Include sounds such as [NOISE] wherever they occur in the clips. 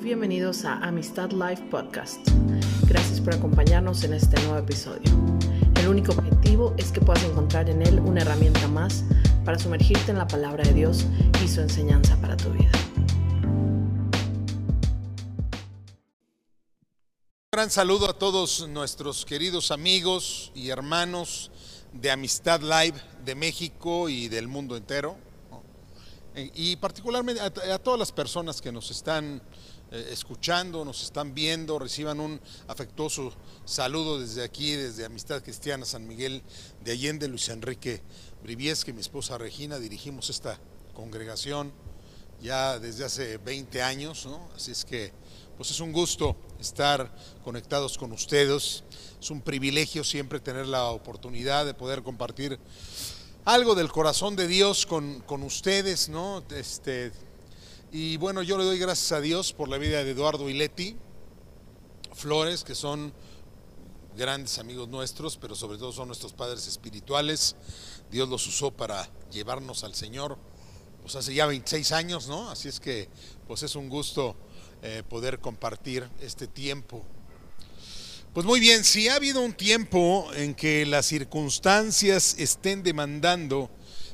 Bienvenidos a Amistad Live Podcast. Gracias por acompañarnos en este nuevo episodio. El único objetivo es que puedas encontrar en él una herramienta más para sumergirte en la palabra de Dios y su enseñanza para tu vida. Un gran saludo a todos nuestros queridos amigos y hermanos de Amistad Live de México y del mundo entero. Y particularmente a, todas las personas que nos están eh, escuchando, nos están viendo, reciban un afectuoso saludo desde aquí, desde Amistad Cristiana San Miguel de Allende, Luis Enrique Briviesque, mi esposa Regina, dirigimos esta congregación ya desde hace 20 años, ¿no? Así es que, pues es un gusto estar conectados con ustedes, es un privilegio siempre tener la oportunidad de poder compartir algo del corazón de Dios con, con ustedes, ¿no? Este, y bueno, yo le doy gracias a Dios por la vida de Eduardo y Leti Flores, que son grandes amigos nuestros, pero sobre todo son nuestros padres espirituales. Dios los usó para llevarnos al Señor, pues hace ya 26 años, ¿no? Así es que, pues es un gusto eh, poder compartir este tiempo. Pues muy bien, si ha habido un tiempo en que las circunstancias estén demandando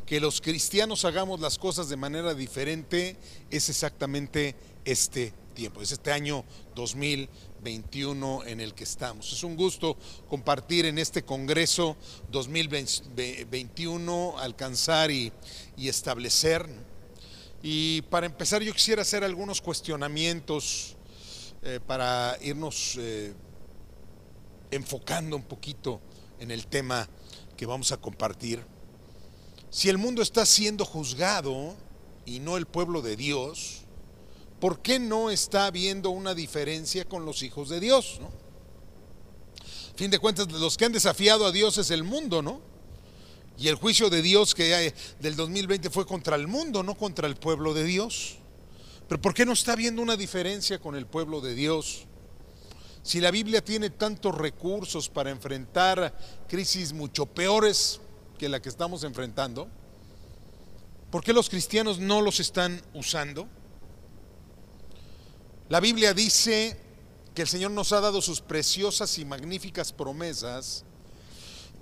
que los cristianos hagamos las cosas de manera diferente, es exactamente este tiempo, es este año 2021 en el que estamos. Es un gusto compartir en este Congreso 2021, alcanzar y, establecer. Y para empezar yo quisiera hacer algunos cuestionamientos eh, para irnos eh, enfocando un poquito en el tema que vamos a compartir. Si el mundo está siendo juzgado y no el pueblo de Dios, ¿por qué no está habiendo una diferencia con los hijos de Dios? ¿no? fin de cuentas, los que han desafiado a Dios es el mundo, ¿no? Y el juicio de Dios que del 2020 fue contra el mundo, no contra el pueblo de Dios. Pero ¿por qué no está habiendo una diferencia con el pueblo de Dios? Si la Biblia tiene tantos recursos para enfrentar crisis mucho peores que la que estamos enfrentando? ¿Por qué los cristianos no los están usando? La Biblia dice que el Señor nos ha dado sus preciosas y magníficas promesas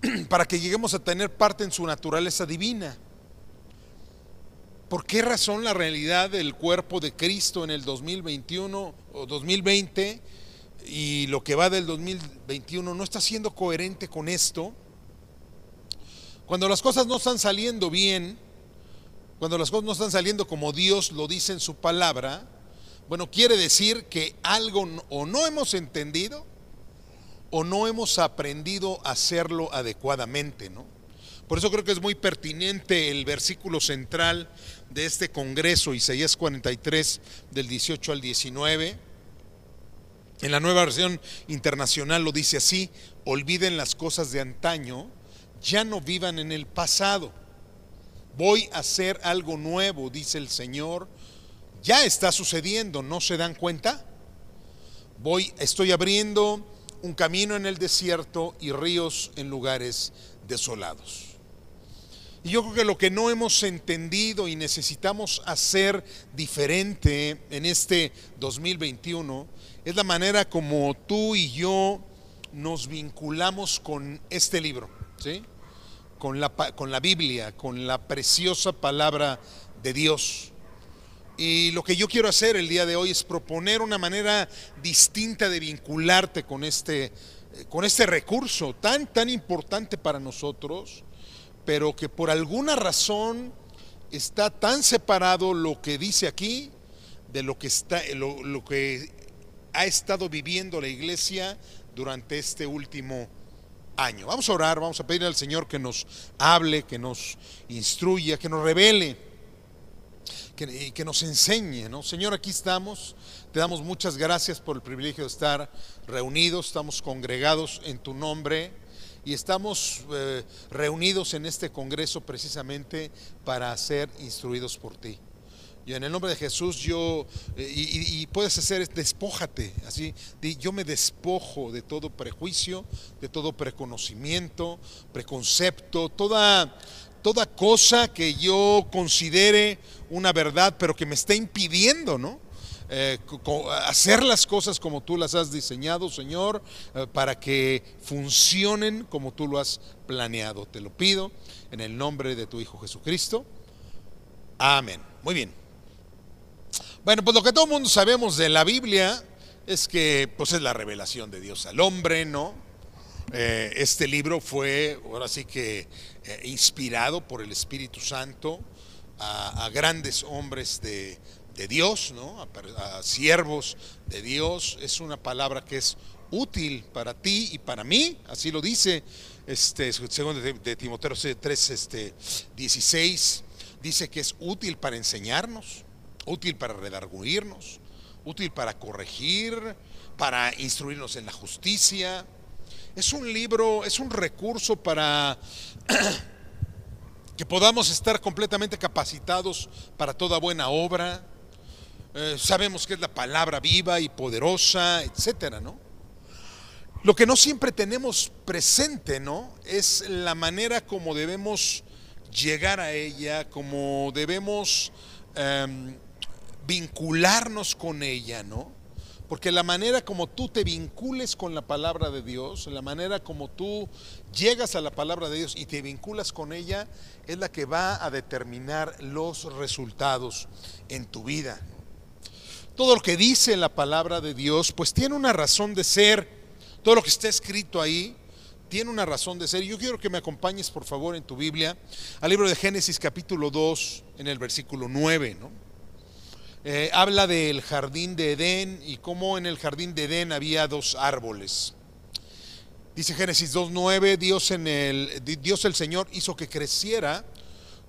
[CLEARS THROAT] para que lleguemos a tener parte en su naturaleza divina. ¿Por qué razón la realidad del cuerpo de Cristo en el 2021 o 2020 y lo que va del 2021 no está siendo coherente con esto? Cuando las cosas no están saliendo bien, cuando las cosas no están saliendo como Dios lo dice en su palabra, bueno, quiere decir que algo o no hemos entendido o no hemos aprendido a hacerlo adecuadamente, ¿no? Por eso creo que es muy pertinente el versículo central de este Congreso, Isaías 43, del 18 al 19. En la nueva versión internacional lo dice así, olviden las cosas de antaño ya no vivan en el pasado. Voy a hacer algo nuevo, dice el Señor. Ya está sucediendo, ¿no se dan cuenta? Voy, estoy abriendo un camino en el desierto y ríos en lugares desolados. Y yo creo que lo que no hemos entendido y necesitamos hacer diferente en este 2021 es la manera como tú y yo nos vinculamos con este libro, ¿sí? Con la, con la Biblia, con la preciosa palabra de Dios. Y lo que yo quiero hacer el día de hoy es proponer una manera distinta de vincularte con este, con este recurso tan, tan importante para nosotros, pero que por alguna razón está tan separado lo que dice aquí de lo que, está, lo, lo que ha estado viviendo la iglesia durante este último año. Vamos a orar, vamos a pedir al Señor que nos hable, que nos instruya, que nos revele, que, que nos enseñe. ¿no? Señor, aquí estamos. Te damos muchas gracias por el privilegio de estar reunidos, estamos congregados en tu nombre y estamos eh, reunidos en este congreso precisamente para ser instruidos por ti. Y en el nombre de Jesús yo, eh, y, puedes hacer, despójate, así, yo me despojo de todo prejuicio, de todo preconocimiento, preconcepto, toda, toda cosa que yo considere una verdad, pero que me esté impidiendo, ¿no? eh, hacer las cosas como tú las has diseñado, Señor, eh, para que funcionen como tú lo has planeado. Te lo pido en el nombre de tu Hijo Jesucristo. Amén. Muy bien. Bueno, pues lo que todo el mundo sabemos de la Biblia es que pues es la revelación de Dios al hombre, ¿no? Eh, este libro fue, ahora sí que, inspirado por el Espíritu Santo a grandes hombres de, de Dios, ¿no? A, siervos de Dios. Es una palabra que es útil para ti y para mí, así lo dice este segundo de, Timoteo 3 este 16 dice que es útil para enseñarnos, útil para redarguirnos, útil para corregir, para instruirnos en la justicia. Es un libro, es un recurso para [CLEARS THROAT] que podamos estar completamente capacitados para toda buena obra. Eh, sabemos que es la palabra viva y poderosa, etcétera, ¿no? Lo que no siempre tenemos presente, ¿no? Es la manera como debemos llegar a ella, como debemos em, vincularnos con ella, ¿no? Porque la manera como tú te vincules con la palabra de Dios, la manera como tú llegas a la palabra de Dios y te vinculas con ella, es la que va a determinar los resultados en tu vida todo lo que dice la palabra de Dios, pues tiene una razón de ser. Todo lo que está escrito ahí tiene una razón de ser. Yo quiero que me acompañes, por favor, en tu Biblia, al libro de Génesis capítulo 2, en el versículo 9, ¿no? Eh, habla del jardín de Edén y cómo en el jardín de Edén había dos árboles. Dice Génesis 2.9, Dios, en el, Dios el Señor hizo que creciera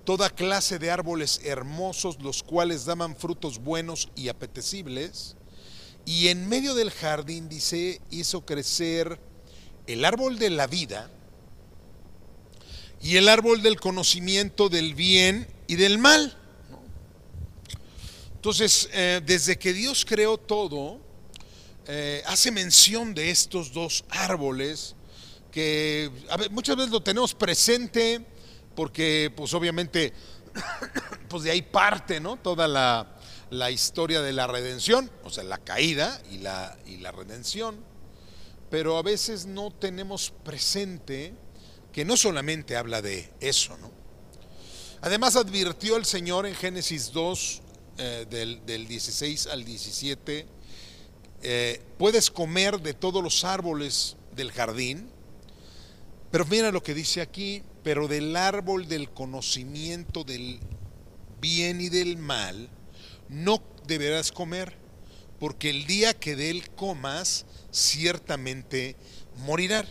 toda clase de árboles hermosos, los cuales daban frutos buenos y apetecibles. Y en medio del jardín, dice, hizo crecer el árbol de la vida y el árbol del conocimiento del bien y del mal. Entonces, eh, desde que Dios creó todo, eh, hace mención de estos dos árboles que muchas veces lo tenemos presente porque pues obviamente [COUGHS] pues de ahí parte, ¿no? Toda la, historia de la redención, o sea, la caída y la, y la redención, pero a veces no tenemos presente que no solamente habla de eso, ¿no? Además advirtió el Señor en Génesis 2, eh, del, 16 al 17, eh, puedes comer de todos los árboles del jardín, pero mira lo que dice aquí, pero del árbol del conocimiento del bien y del mal no deberás comer, porque el día que de él comas, ciertamente morirás.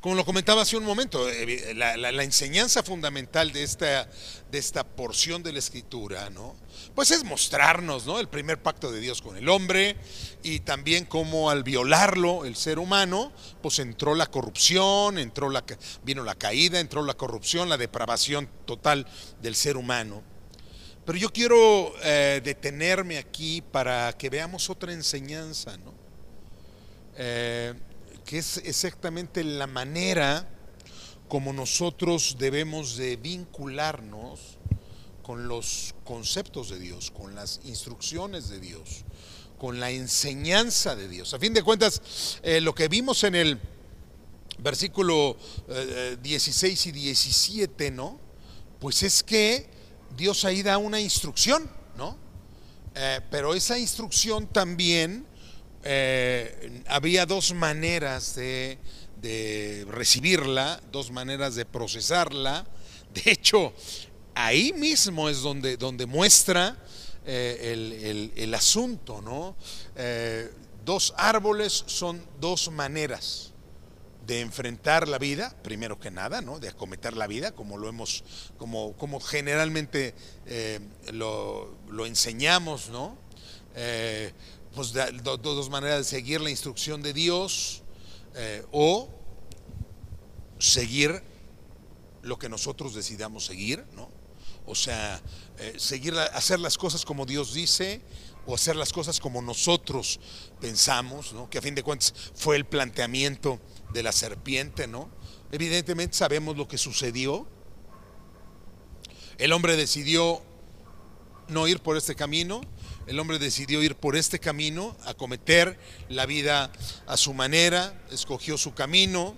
Como lo comentaba hace un momento, eh, la, enseñanza fundamental de esta, de esta porción de la escritura, ¿no? Pues es mostrarnos, ¿no? El primer pacto de Dios con el hombre y también cómo al violarlo el ser humano, pues entró la corrupción, entró la, vino la caída, entró la corrupción, la depravación total del ser humano. Pero yo quiero eh, detenerme aquí para que veamos otra enseñanza, ¿no? Eh, que es exactamente la manera como nosotros debemos de vincularnos con los conceptos de Dios, con las instrucciones de Dios, con la enseñanza de Dios. A fin de cuentas, eh, lo que vimos en el versículo 16 eh, y 17, ¿no? Pues es que Dios ahí da una instrucción, ¿no? Eh, pero esa instrucción también eh, había dos maneras de, recibirla, dos maneras de procesarla. De hecho, ahí mismo es donde, donde muestra eh, el, asunto, ¿no? Eh, dos árboles son dos maneras de enfrentar la vida, primero que nada, ¿no? De acometer la vida, como lo hemos, como, como generalmente lo, lo, enseñamos, ¿no? pues, dos maneras de seguir la instrucción de Dios eh, o seguir lo que nosotros decidamos seguir, ¿no? O sea, eh, seguir, hacer las cosas como Dios dice o hacer las cosas como nosotros pensamos, ¿no? Que a fin de cuentas fue el planteamiento de la serpiente, ¿no? Evidentemente sabemos lo que sucedió. El hombre decidió no ir por este camino el hombre decidió ir por este camino, acometer la vida a su manera, escogió su camino,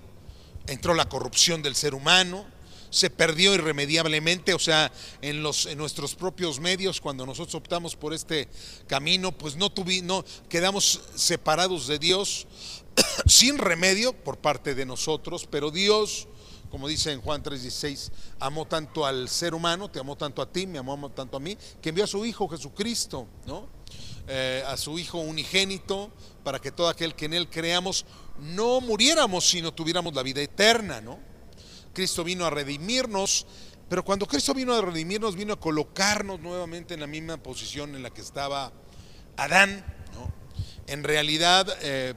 entró la corrupción del ser humano, se perdió irremediablemente, o sea, en, los, en nuestros propios medios, cuando nosotros optamos por este camino, pues no, tuvimos, no quedamos separados de Dios [COUGHS] sin remedio por parte de nosotros, pero Dios, como dice en Juan 3:16, amó tanto al ser humano, te amó tanto a ti, me amó tanto a mí, que envió a su Hijo Jesucristo, ¿no? Eh, a su Hijo unigénito, para que todo aquel que en Él creamos no muriéramos, sino tuviéramos la vida eterna, ¿no? Cristo vino a redimirnos, pero cuando Cristo vino a redimirnos, vino a colocarnos nuevamente en la misma posición en la que estaba Adán. ¿no? En realidad, eh,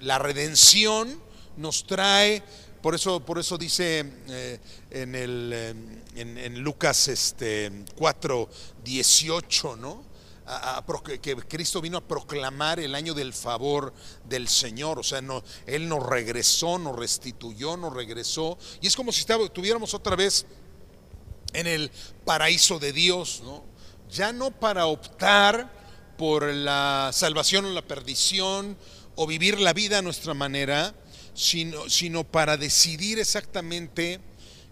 la redención nos trae, por eso, por eso dice eh, en, el, eh, en, Lucas este, 4, 18, ¿no? Que Cristo vino a proclamar el año del favor del Señor, o sea, no, Él nos regresó, nos restituyó, nos regresó, y es como si estuviéramos otra vez en el paraíso de Dios, ¿no? Ya no para optar por la salvación o la perdición, o vivir la vida a nuestra manera, sino, sino para decidir exactamente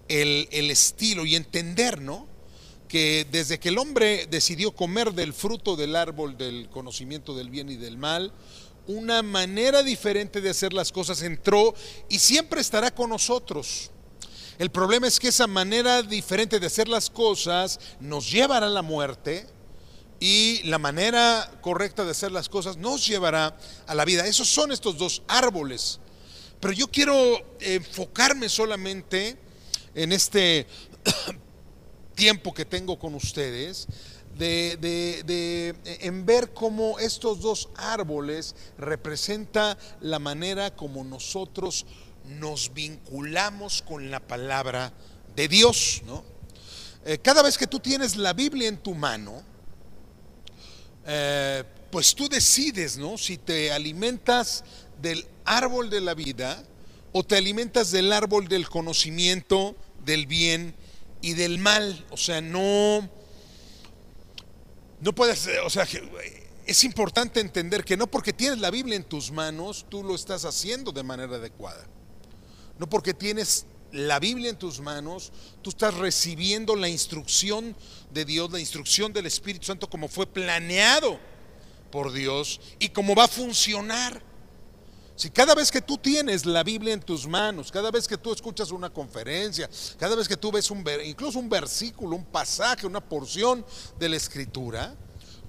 el, el estilo y entender, ¿no? que desde que el hombre decidió comer del fruto del árbol del conocimiento del bien y del mal, una manera diferente de hacer las cosas entró y siempre estará con nosotros. El problema es que esa manera diferente de hacer las cosas nos llevará a la muerte y la manera correcta de hacer las cosas nos llevará a la vida. Esos son estos dos árboles. Pero yo quiero enfocarme solamente en este [COUGHS] tiempo que tengo con ustedes, de, de, en ver cómo estos dos árboles representa la manera como nosotros nos vinculamos con la palabra de Dios. ¿no? Eh, cada vez que tú tienes la Biblia en tu mano, eh, pues tú decides, ¿no? Si te alimentas del árbol de la vida o te alimentas del árbol del conocimiento del bien y del mal. O sea, no, no puedes, o sea, es importante entender que no porque tienes la Biblia en tus manos, tú lo estás haciendo de manera adecuada. No porque tienes la Biblia en tus manos, tú estás recibiendo la instrucción de Dios, la instrucción del Espíritu Santo como fue planeado por Dios y cómo va a funcionar. Si cada vez que tú tienes la Biblia en tus manos, cada vez que tú escuchas una conferencia, cada vez que tú ves un incluso un versículo, un pasaje, una porción de la escritura,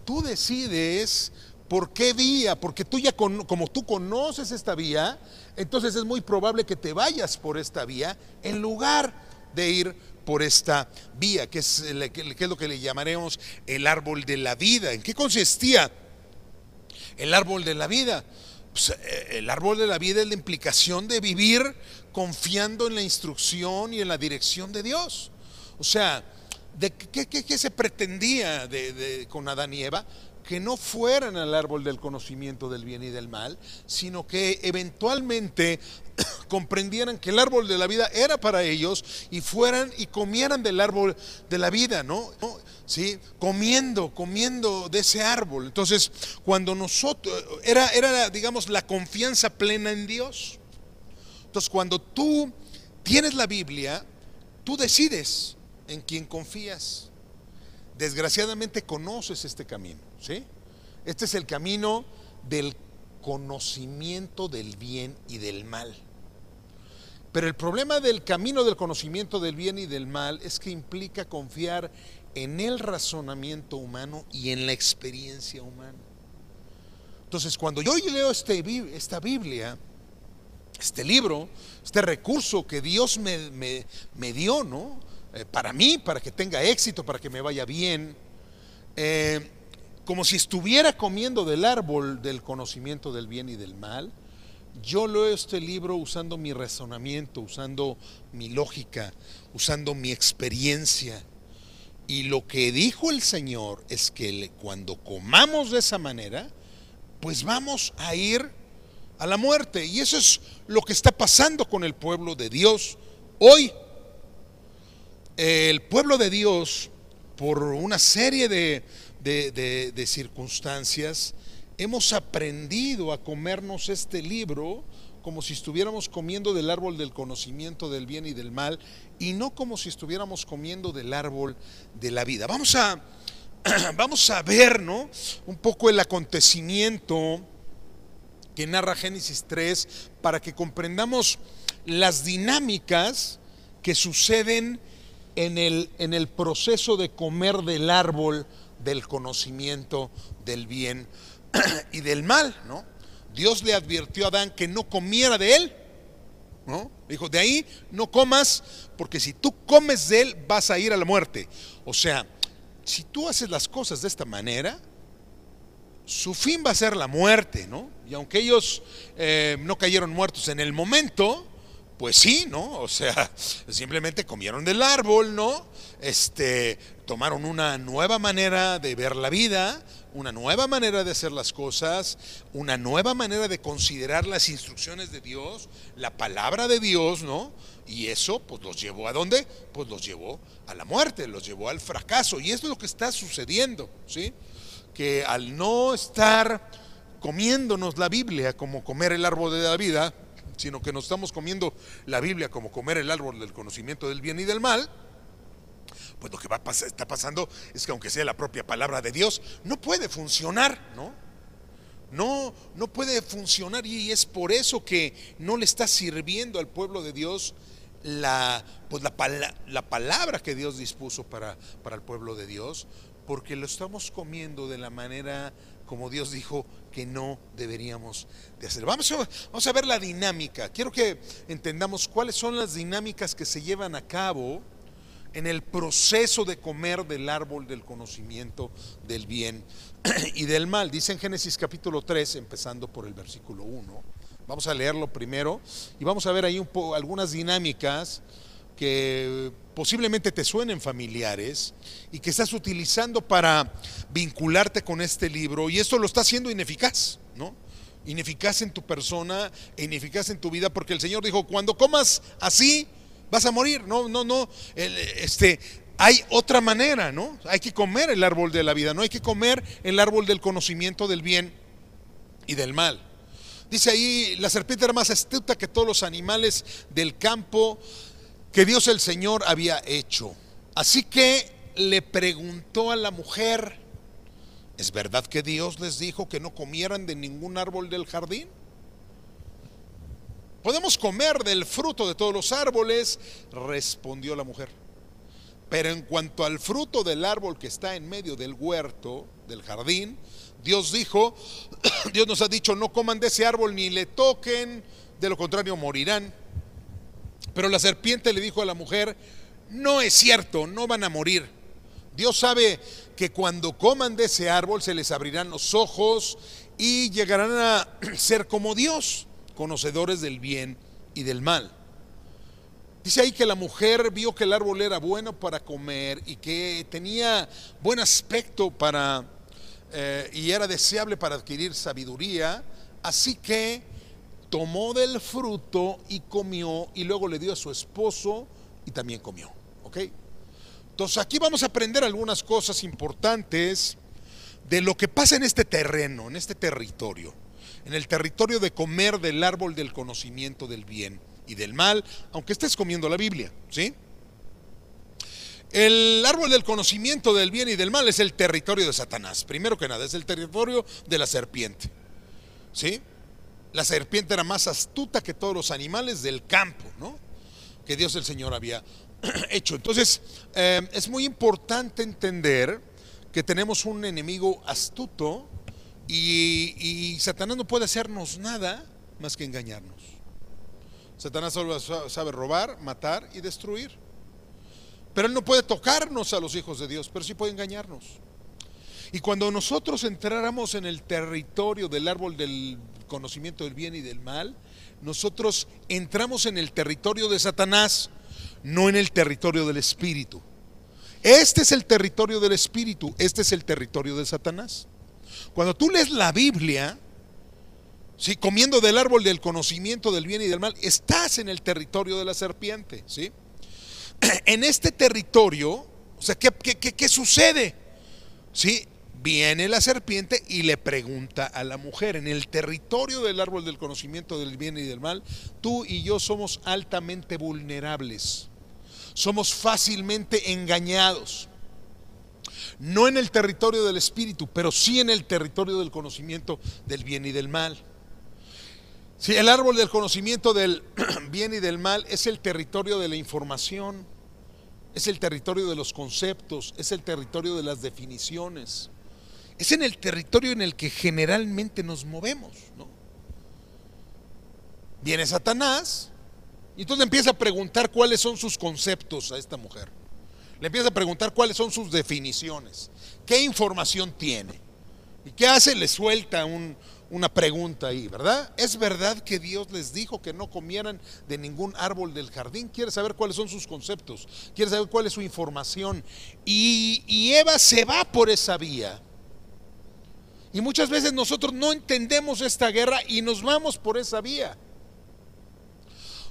tú decides por qué vía, porque tú ya con, como tú conoces esta vía, entonces es muy probable que te vayas por esta vía en lugar de ir por esta vía, que es, que es lo que le llamaremos el árbol de la vida. ¿En qué consistía el árbol de la vida? Pues, el árbol de la vida es la implicación de vivir confiando en la instrucción y en la dirección de Dios. O sea, ¿de qué, se pretendía con Adán y Eva? Que no fueran al árbol del conocimiento del bien y del mal, sino que eventualmente [COUGHS] comprendieran que el árbol de la vida era para ellos y fueran y comieran del árbol de la vida, ¿no? ¿Sí? Comiendo, comiendo de ese árbol. Entonces, cuando nosotros, era, era, digamos, la confianza plena en Dios. Entonces, cuando tú tienes la Biblia, tú decides en quién confías. Desgraciadamente conoces este camino, ¿sí? Este es el camino del conocimiento del bien y del mal. Pero el problema del camino del conocimiento del bien y del mal es que implica confiar en el razonamiento humano y en la experiencia humana. Entonces, cuando yo leo este, esta Biblia, este libro, este recurso que Dios me, me, dio, ¿no? Eh, para mí, para que tenga éxito, para que me vaya bien, eh, como si estuviera comiendo del árbol del conocimiento del bien y del mal, yo leo este libro usando mi razonamiento, usando mi lógica, usando mi experiencia. Y lo que dijo el Señor es que cuando comamos de esa manera, pues vamos a ir a la muerte. Y eso es lo que está pasando con el pueblo de Dios hoy. El pueblo de Dios, por una serie de, de, circunstancias, hemos aprendido a comernos este libro como si estuviéramos comiendo del árbol del conocimiento del bien y del mal y no como si estuviéramos comiendo del árbol de la vida. Vamos a, [CLEARS THROAT] vamos a ver, ¿no? Un poco el acontecimiento que narra Génesis 3 para que comprendamos las dinámicas que suceden en el, en el proceso de comer del árbol del conocimiento del bien [CLEARS THROAT] y del mal, ¿no? Dios le advirtió a Adán que no comiera de él, ¿no? Dijo, de ahí no comas, porque si tú comes de él vas a ir a la muerte. O sea, si tú haces las cosas de esta manera, su fin va a ser la muerte, ¿no? Y aunque ellos eh, no cayeron muertos en el momento, pues sí, ¿no? O sea, [LAUGHS] simplemente comieron del árbol, ¿no? Este, tomaron una nueva manera de ver la vida, una nueva manera de hacer las cosas, una nueva manera de considerar las instrucciones de Dios, la palabra de Dios, ¿no? Y eso pues los llevó a dónde? Pues los llevó a la muerte, los llevó al fracaso. Y esto es lo que está sucediendo, ¿sí? Que al no estar comiéndonos la Biblia como comer el árbol de la vida, sino que nos estamos comiendo la Biblia como comer el árbol del conocimiento del bien y del mal, pues lo que va a pasar, está pasando es que aunque sea la propia palabra de Dios, no puede funcionar, ¿no? No, no puede funcionar y es por eso que no le está sirviendo al pueblo de Dios la, pues la, la palabra que Dios dispuso para, para el pueblo de Dios, porque lo estamos comiendo de la manera como Dios dijo que no deberíamos de hacer. Vamos a, ver la dinámica. Quiero que entendamos cuáles son las dinámicas que se llevan a cabo en el proceso de comer del árbol del conocimiento del bien [CLEARS THROAT] y del mal. Dice en Génesis capítulo 3, empezando por el versículo 1. Vamos a leerlo primero y vamos a ver ahí un algunas dinámicas que posiblemente te suenen familiares y que estás utilizando para vincularte con este libro y esto lo está haciendo ineficaz, ¿no? Ineficaz en tu persona, ineficaz en tu vida, porque el Señor dijo, cuando comas así, vas a morir. No, no, no. Este, hay otra manera, ¿no? Hay que comer el árbol de la vida, no hay que comer el árbol del conocimiento del bien y del mal. Dice ahí, la serpiente era más astuta que todos los animales del campo que Dios el Señor había hecho. Así que le preguntó a la mujer, ¿es verdad que Dios les dijo que no comieran de ningún árbol del jardín? Podemos comer del fruto de todos los árboles, respondió la mujer. Pero en cuanto al fruto del árbol que está en medio del huerto, del jardín, Dios dijo, [CLEARS THROAT] Dios nos ha dicho, no coman de ese árbol ni le toquen, de lo contrario morirán. Pero la serpiente le dijo a la mujer, no es cierto, no van a morir. Dios sabe que cuando coman de ese árbol se les abrirán los ojos y llegarán a [CLEARS THROAT] ser como Dios, conocedores del bien y del mal. Dice ahí que la mujer vio que el árbol era bueno para comer y que tenía buen aspecto para eh, y era deseable para adquirir sabiduría, así que tomó del fruto y comió y luego le dio a su esposo y también comió. ¿Ok? Entonces aquí vamos a aprender algunas cosas importantes de lo que pasa en este terreno, en este territorio, en el territorio de comer del árbol del conocimiento del bien y del mal, aunque estés comiendo la Biblia, ¿sí? El árbol del conocimiento del bien y del mal es el territorio de Satanás, primero que nada, es el territorio de la serpiente, ¿sí? La serpiente era más astuta que todos los animales del campo, ¿no? Que Dios el Señor había [CLEARS THROAT] hecho. Entonces, eh, es muy importante entender que tenemos un enemigo astuto y, y, Satanás no puede hacernos nada más que engañarnos. Satanás solo sabe robar, matar y destruir. Pero él no puede tocarnos a los hijos de Dios, pero sí puede engañarnos. Y cuando nosotros entráramos en el territorio del árbol del conocimiento del bien y del mal, nosotros entramos en el territorio de Satanás, no en el territorio del Espíritu. Este es el territorio del Espíritu, este es el territorio de Satanás. Cuando tú lees la Biblia, ¿sí? comiendo del árbol del conocimiento del bien y del mal, estás en el territorio de la serpiente. ¿sí? [CLEARS THROAT] En este territorio, o sea, ¿qué, qué, qué sucede? ¿Sí? Viene la serpiente y le pregunta a la mujer, en el territorio del árbol del conocimiento del bien y del mal, tú y yo somos altamente vulnerables, somos fácilmente engañados. No en el territorio del espíritu, pero sí en el territorio del conocimiento del bien y del mal. Si el árbol del conocimiento del [CLEARS THROAT] bien y del mal es el territorio de la información, es el territorio de los conceptos, es el territorio de las definiciones es en el territorio en el que generalmente nos movemos. ¿no? Viene Satanás y entonces empieza a preguntar cuáles son sus conceptos a esta mujer. Le empieza a preguntar cuáles son sus definiciones, qué información tiene. ¿Y qué hace? Le suelta una pregunta ahí, ¿verdad? ¿Es verdad que Dios les dijo que no comieran de ningún árbol del jardín? Quiere saber cuáles son sus conceptos, quiere saber cuál es su información. Y, y Eva se va por esa vía y muchas veces nosotros no entendemos esta guerra y nos vamos por esa vía.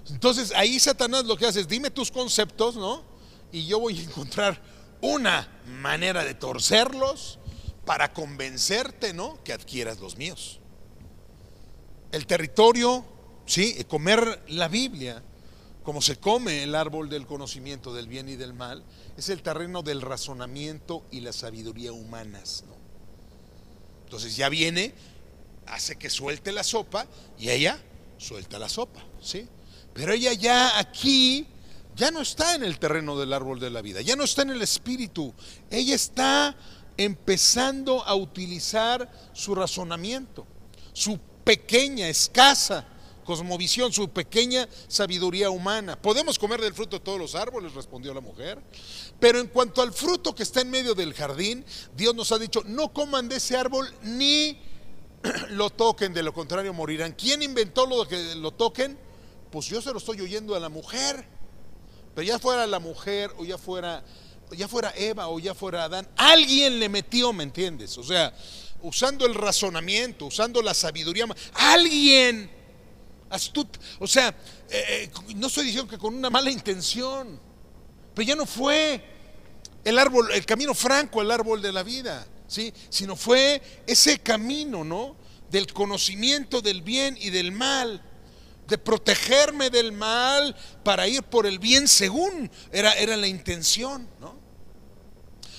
Entonces ahí Satanás lo que hace es, dime tus conceptos, ¿no? Y yo voy a encontrar una manera de torcerlos para convencerte, ¿no? Que adquieras los míos. El territorio, sí, comer la Biblia, como se come el árbol del conocimiento del bien y del mal, es el terreno del razonamiento y la sabiduría humanas, ¿no? Entonces ya viene, hace que suelte la sopa y ella suelta la sopa, ¿sí? Pero ella ya aquí ya no está en el terreno del árbol de la vida, ya no está en el espíritu, ella está empezando a utilizar su razonamiento, su pequeña, escasa cosmovisión, su pequeña sabiduría humana. ¿Podemos comer del fruto de todos los árboles? respondió la mujer. Pero en cuanto al fruto que está en medio del jardín, Dios nos ha dicho, no coman de ese árbol ni [CLEARS THROAT] lo toquen, de lo contrario morirán. ¿Quién inventó lo que lo toquen? Pues yo se lo estoy oyendo a la mujer. Pero ya fuera la mujer o ya fuera ya fuera Eva o ya fuera Adán, alguien le metió, ¿me entiendes? O sea, usando el razonamiento, usando la sabiduría, alguien o sea, eh, eh, no estoy diciendo que con una mala intención, pero ya no fue el árbol, el camino franco, el árbol de la vida, ¿sí? Sino fue ese camino, ¿no? Del conocimiento del bien y del mal, de protegerme del mal para ir por el bien según era, era la intención, ¿no?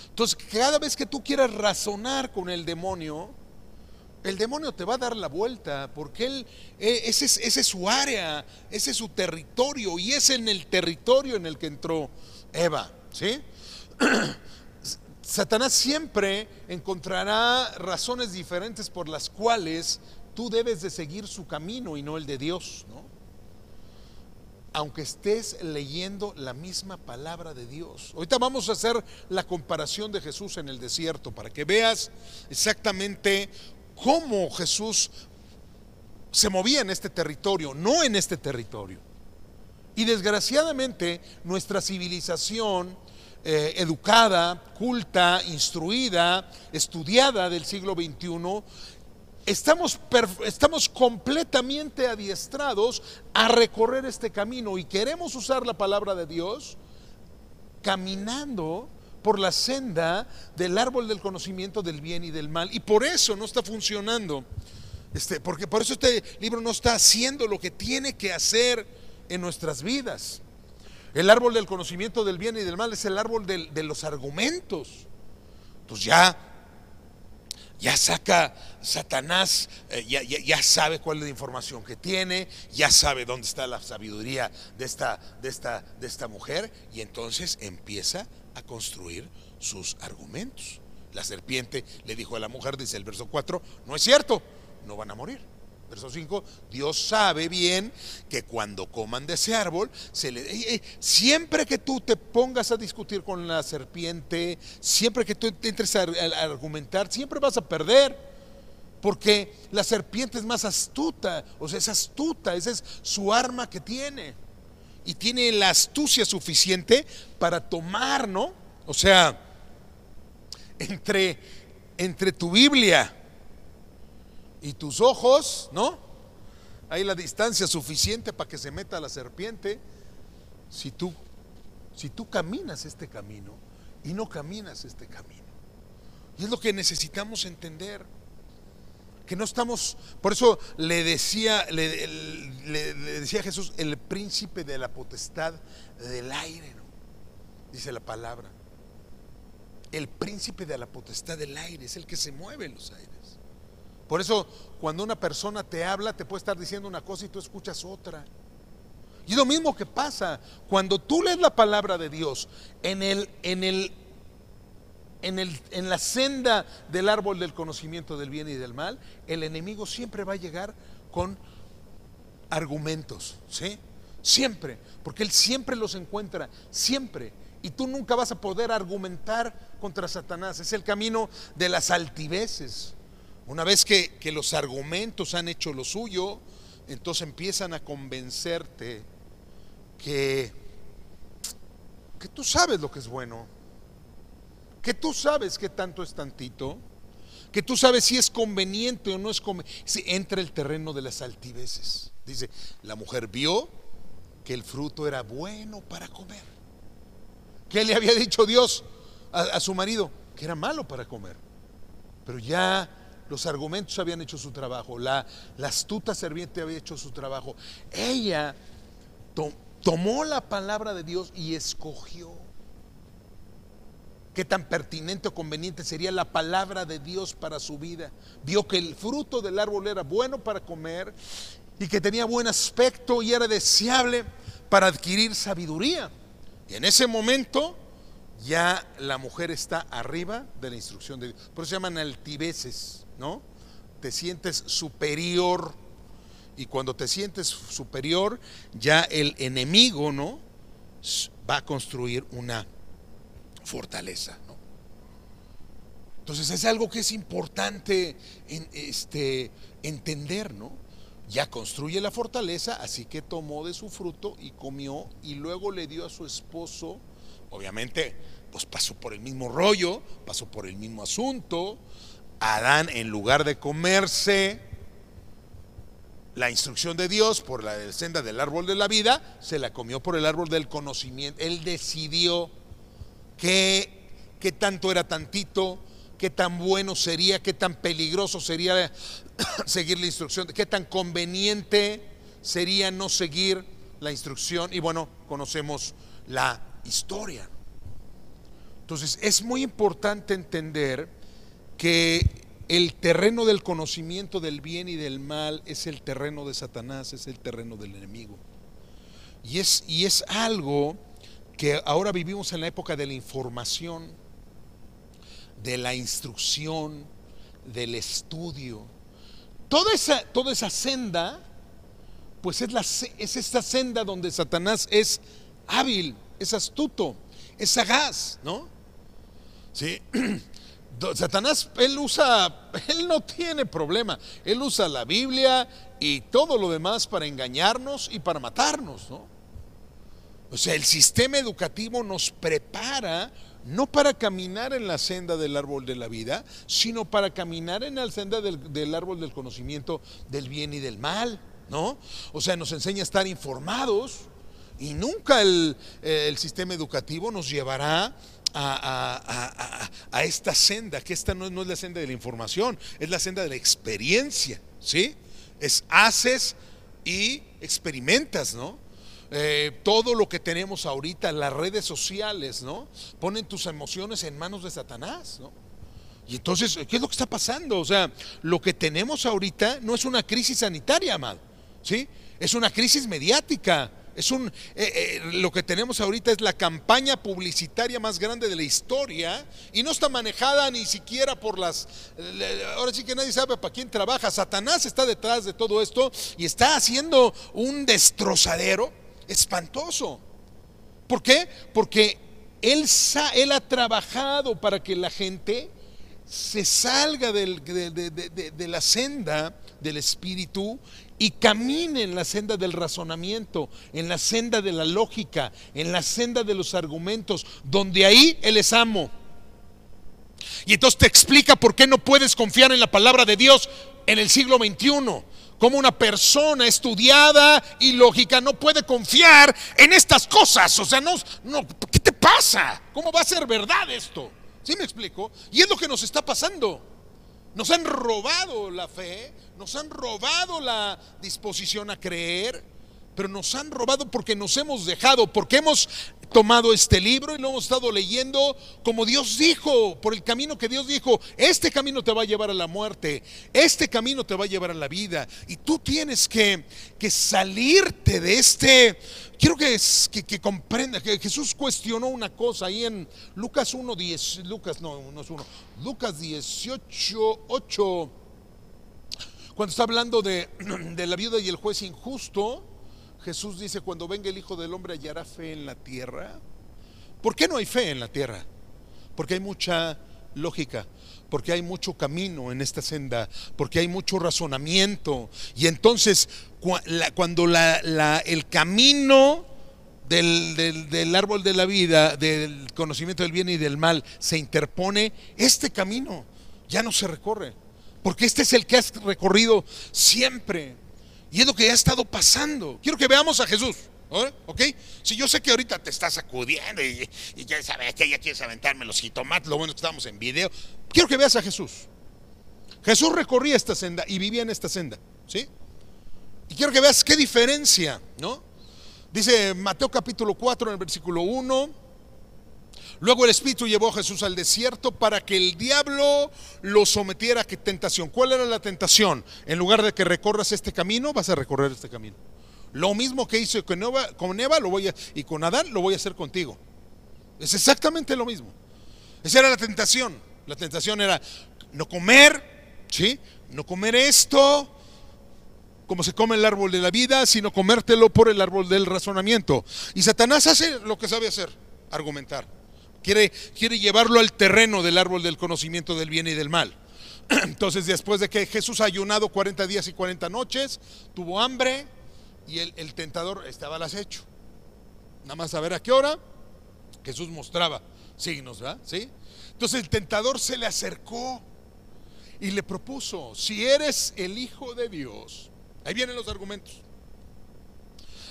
Entonces, cada vez que tú quieras razonar con el demonio, el demonio te va a dar la vuelta porque él, e, ese, es, su área, ese es su territorio y es en el territorio en el que entró Eva. ¿sí? [CLEARS THROAT] Satanás siempre encontrará razones diferentes por las cuales tú debes de seguir su camino y no el de Dios, ¿no? Aunque estés leyendo la misma palabra de Dios. Ahorita vamos a hacer la comparación de Jesús en el desierto para que veas exactamente cómo Jesús se movía en este territorio, no en este territorio. Y desgraciadamente nuestra civilización eh, educada, culta, instruida, estudiada del siglo XXI, estamos, estamos completamente adiestrados a recorrer este camino y queremos usar la palabra de Dios caminando por la senda del árbol del conocimiento del bien y del mal. Y por eso no está funcionando. Este, porque por eso este libro no está haciendo lo que tiene que hacer en nuestras vidas. El árbol del conocimiento del bien y del mal es el árbol de los argumentos. Pues ya, ya saca Satanás, eh, ya, ya, sabe cuál es la información que tiene, ya sabe dónde está la sabiduría de esta, de esta, de esta mujer y entonces empieza a construir sus argumentos. La serpiente le dijo a la mujer, dice el verso 4, no es cierto, no van a morir. Verso 5, Dios sabe bien que cuando coman de ese árbol, eh, eh, siempre que tú te pongas a discutir con la serpiente, siempre que tú entres a, a argumentar, siempre vas a perder porque la serpiente es más astuta, o sea, es astuta, esa es su arma que tiene y tiene la astucia suficiente para tomar, ¿no? O sea, entre, entre tu Biblia y tus ojos, ¿no? Hay la distancia suficiente para que se meta la serpiente. Si tú, si tú caminas este camino y no caminas este camino. Y es lo que necesitamos entender. Que no estamos, por eso le decía, le, decía Jesús, el príncipe de la potestad del aire, dice la palabra. El príncipe de la potestad del aire es el que se mueve en los aires. Por eso cuando una persona te habla, te puede estar diciendo una cosa y tú escuchas otra. Y lo mismo que pasa cuando tú lees la palabra de Dios en el, en el, en el, en la senda del árbol del conocimiento del bien y del mal, el enemigo siempre va a llegar con argumentos, ¿sí? Siempre, porque él siempre los encuentra, siempre. Y tú nunca vas a poder argumentar contra Satanás. Es el camino de las altiveces. Una vez que, que los argumentos han hecho lo suyo, entonces empiezan a convencerte que, que tú sabes lo que es bueno, que tú sabes que tanto es tantito, que tú sabes si es conveniente o no es conveniente. Si entra el terreno de las altiveces. Dice, la mujer vio que el fruto era bueno para comer. ¿Qué le había dicho Dios a, su marido? Que era malo para comer. Pero ya los argumentos habían hecho su trabajo, la, la astuta serviente había hecho su trabajo. Ella tomó la palabra de Dios y escogió. Qué tan pertinente o conveniente sería la palabra de Dios para su vida. Vio que el fruto del árbol era bueno para comer y que tenía buen aspecto y era deseable para adquirir sabiduría. Y en ese momento ya la mujer está arriba de la instrucción de Dios. Por eso se llaman altiveces, ¿no? Te sientes superior y cuando te sientes superior, ya el enemigo, ¿no? Va a construir una fortaleza, ¿no? Entonces es algo que es importante en, este, entender, ¿no? Ya construye la fortaleza, así que tomó de su fruto y comió y luego le dio a su esposo, obviamente, pues pasó por el mismo rollo, pasó por el mismo asunto. Adán, en lugar de comerse la instrucción de Dios por la senda del árbol de la vida, se la comió por el árbol del conocimiento. Él decidió qué, tanto era tantito, qué tan bueno sería, qué tan peligroso sería [COUGHS] seguir la instrucción, qué tan conveniente sería no seguir la instrucción. Y bueno, conocemos la historia. Entonces es muy importante entender que el terreno del conocimiento del bien y del mal es el terreno de Satanás, es el terreno del enemigo. Y es, y es algo que ahora vivimos en la época de la información, de la instrucción, del estudio. Toda esa, toda esa senda, pues es, la, es esta senda donde Satanás es hábil, es astuto, es sagaz, ¿no? Sí. [CLEARS THROAT] Satanás, él usa, [LAUGHS] él no tiene problema. Él usa la Biblia y todo lo demás para engañarnos y para matarnos, ¿no? O sea, el sistema educativo nos prepara no para caminar en la senda del árbol de la vida, sino para caminar en la senda del, árbol del conocimiento del bien y del mal, ¿no? O sea, nos enseña a estar informados y nunca el, el sistema educativo nos llevará a, esta senda, que esta no, es la senda de la información, es la senda de la experiencia, ¿sí? Es haces y experimentas, ¿no? Eh, todo lo que tenemos ahorita, las redes sociales, ¿no? Ponen tus emociones en manos de Satanás, ¿no? Y entonces, ¿qué es lo que está pasando? O sea, lo que tenemos ahorita no es una crisis sanitaria, amado, ¿sí? Es una crisis mediática es un, eh, eh, lo que tenemos ahorita es la campaña publicitaria más grande de la historia y no está manejada ni siquiera por las... Ahora sí que nadie sabe para quién trabaja. Satanás está detrás de todo esto y está haciendo un destrozadero espantoso. ¿Por qué? Porque él, él ha trabajado para que la gente se salga de la senda del espíritu y camine en la senda del razonamiento, en la senda de la lógica, en la senda de los argumentos, donde ahí Él es amo. Y entonces te explica por qué no puedes confiar en la palabra de Dios en el siglo XXI. Como una persona estudiada y lógica no puede confiar en estas cosas. O sea, no, no, ¿qué te pasa? ¿Cómo va a ser verdad esto? ¿Sí me explico? Y es lo que nos está pasando. Nos han robado la fe, nos han robado la disposición a creer, pero nos han robado porque nos hemos dejado, porque hemos tomado este libro y lo hemos estado leyendo como Dios dijo, por el camino que Dios dijo, este camino te va a llevar a la muerte, este camino te va a llevar a la vida, y tú tienes que, que salirte de este... Quiero que, que, que comprenda que Jesús cuestionó una cosa ahí en Lucas 1, 10, Lucas no, no es 1, Lucas 18, 8, cuando está hablando de, [CLEARS THROAT] de la viuda y el juez injusto, Jesús dice, cuando venga el Hijo del Hombre hallará fe en la tierra. ¿Por qué no hay fe en la tierra? Porque hay mucha lógica, porque hay mucho camino en esta senda, porque hay mucho razonamiento. Y entonces, cuando el camino del, del, árbol de la vida, del conocimiento del bien y del mal, se interpone, este camino ya no se recorre. Porque este es el que has recorrido siempre. Y es lo que ha estado pasando. Quiero que veamos a Jesús. ¿Ok? Si yo sé que ahorita te estás sacudiendo y, ya sabes que ya quieres aventarme los jitomates, lo bueno que estamos en video. Quiero que veas a Jesús. Jesús recorría esta senda y vivía en esta senda. ¿Sí? Y quiero que veas qué diferencia, ¿no? Dice Mateo capítulo 4 en el versículo 1. Luego el Espíritu llevó a Jesús al desierto para que el diablo lo sometiera a tentación. ¿Cuál era la tentación? En lugar de que recorras este camino, vas a recorrer este camino. Lo mismo que hizo con Eva, lo voy a, y con Adán lo voy a hacer contigo. Es exactamente lo mismo. Esa era la tentación. La tentación era no comer, ¿sí? No comer esto, como se come el árbol de la vida, sino comértelo por el árbol del razonamiento. Y Satanás hace lo que sabe hacer, argumentar. Quiere, llevarlo al terreno del árbol del conocimiento del bien y del mal. [CLEARS THROAT] Entonces, después de que Jesús ayunado 40 días y 40 noches, tuvo hambre y el, tentador estaba al acecho. Nada más a ver a qué hora Jesús mostraba signos, ¿verdad? ¿Sí? Entonces el tentador se le acercó y le propuso, si eres el Hijo de Dios, ahí vienen los argumentos.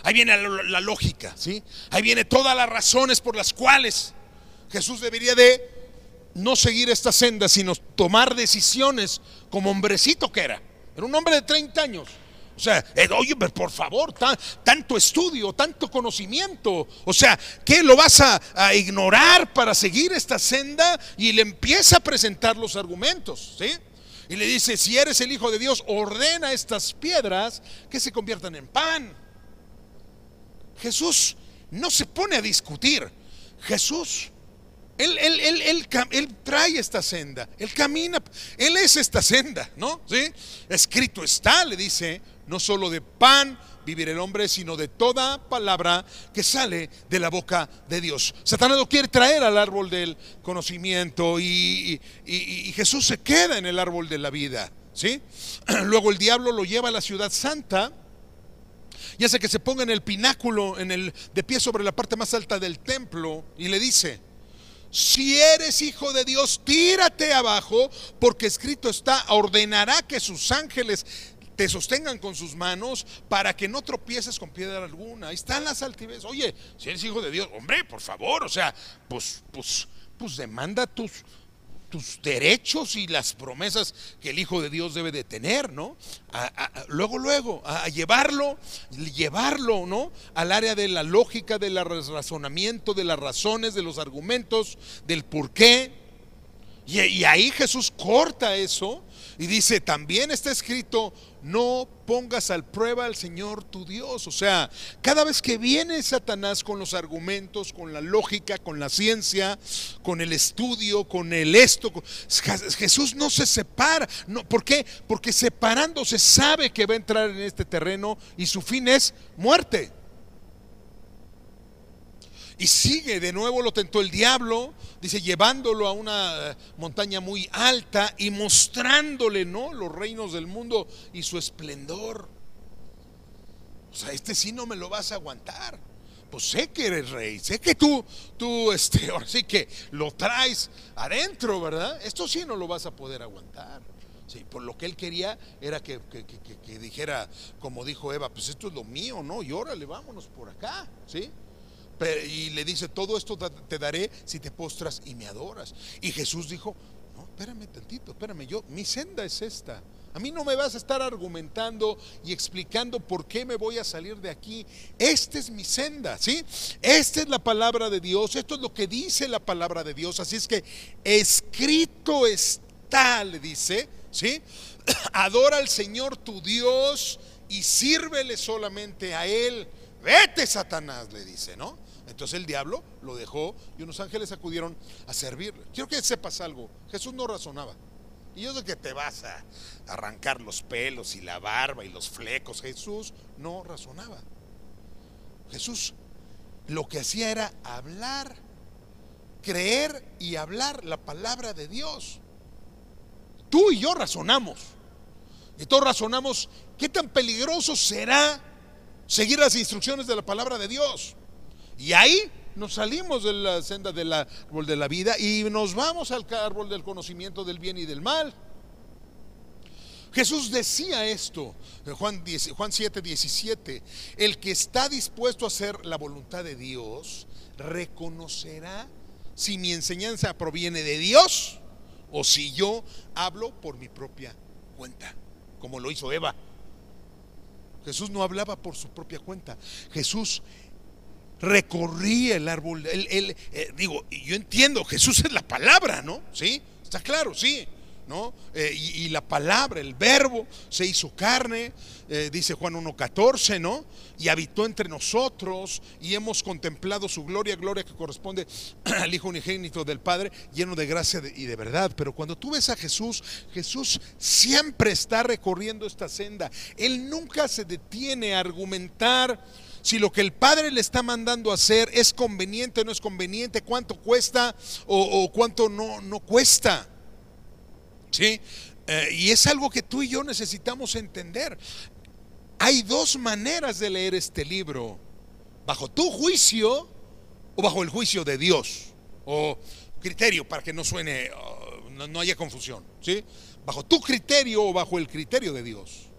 Ahí viene la, la lógica, ¿sí? Ahí viene todas las razones por las cuales Jesús debería de no seguir esta senda, sino tomar decisiones como hombrecito que era. Era un hombre de 30 años. O sea, eh, oye, por favor, tanto estudio, tanto conocimiento. O sea, ¿qué lo vas a, a, ignorar para seguir esta senda? Y le empieza a presentar los argumentos, ¿sí? Y le dice, si eres el Hijo de Dios, ordena estas piedras que se conviertan en pan. Jesús no se pone a discutir. Jesús él, él, trae esta senda, él camina, él es esta senda, ¿no? ¿Sí? Escrito está, le dice, no solo de pan vivir el hombre, sino de toda palabra que sale de la boca de Dios. Satanás lo quiere traer al árbol del conocimiento y, y Jesús se queda en el árbol de la vida, ¿sí? [CLEARS THROAT] Luego el diablo lo lleva a la ciudad santa y hace que se ponga en el pináculo, en el, de pie sobre la parte más alta del templo y le dice, si eres hijo de Dios, tírate abajo, porque escrito está, ordenará que sus ángeles te sostengan con sus manos para que no tropieces con piedra alguna. Ahí están las altivez. Oye, si eres hijo de Dios, hombre, por favor, o sea, pues, pues, pues demanda tus, tus derechos y las promesas que el Hijo de Dios debe de tener, ¿no? luego, luego, a, llevarlo, llevarlo, ¿no? Al área de la lógica, del razonamiento, de las razones, de los argumentos, del por qué. y ahí Jesús corta eso y dice, también está escrito, no pongas al prueba al Señor tu Dios. O sea, cada vez que viene Satanás con los argumentos, con la lógica, con la ciencia, con el estudio, con el esto, Jesús no se separa. No, ¿Por qué? Porque separándose sabe que va a entrar en este terreno y su fin es muerte. Y sigue, de nuevo lo tentó el diablo, dice, llevándolo a una eh, montaña muy alta y mostrándole, ¿no? Los reinos del mundo y su esplendor. O sea, este sí no me lo vas a aguantar. Pues sé que eres rey, sé que tú, tú, este, [LAUGHS] ahora sí que lo traes adentro, ¿verdad? Esto sí no lo vas a poder aguantar. Sí, por lo que él quería era que, que dijera, como dijo Eva, pues esto es lo mío, ¿no? Y órale, vámonos por acá, ¿sí? Y le dice, todo esto te daré si te postras y me adoras. Y Jesús dijo, no, espérame tantito, espérame, yo, mi senda es esta. A mí no me vas a estar argumentando y explicando por qué me voy a salir de aquí. Esta es mi senda, ¿sí? Esta es la palabra de Dios, esto es lo que dice la palabra de Dios. Así es que escrito está, le dice, ¿sí? [CLEARS THROAT] Adora al Señor tu Dios y sírvele solamente a Él. Vete, Satanás, le dice, ¿no? Entonces el diablo lo dejó y unos ángeles acudieron a servirle. Quiero que sepas algo, Jesús no razonaba. Y yo sé que te vas a arrancar los pelos y la barba y los flecos. Jesús no razonaba. Jesús lo que hacía era hablar, creer y hablar la palabra de Dios. Tú y yo razonamos. Y todos razonamos qué tan peligroso será seguir las instrucciones de la palabra de Dios. Y ahí nos salimos de la senda del árbol de la vida y nos vamos al árbol del conocimiento del bien y del mal. Jesús decía esto, en Juan, 7, 17, el que está dispuesto a hacer la voluntad de Dios, reconocerá si mi enseñanza proviene de Dios o si yo hablo por mi propia cuenta, como lo hizo Eva. Jesús no hablaba por su propia cuenta. Jesús recorría el árbol. Él, eh, digo, yo entiendo, Jesús es la palabra, ¿no? ¿Sí? Está claro, sí. ¿No? Eh, y, la palabra, el verbo, se hizo carne, eh, dice Juan 1.14, ¿no? Y habitó entre nosotros y hemos contemplado su gloria, gloria que corresponde [CLEARS THROAT] al Hijo unigénito del Padre, lleno de gracia y de verdad. Pero cuando tú ves a Jesús, Jesús siempre está recorriendo esta senda. Él nunca se detiene a argumentar si lo que el Padre le está mandando hacer es conveniente o no es conveniente, cuánto cuesta o, cuánto no, no cuesta. ¿Sí? Eh, y es algo que tú y yo necesitamos entender. Hay dos maneras de leer este libro, bajo tu juicio o bajo el juicio de Dios, o criterio para que no suene, oh, no, no haya confusión, ¿sí? Bajo tu criterio o bajo el criterio de Dios.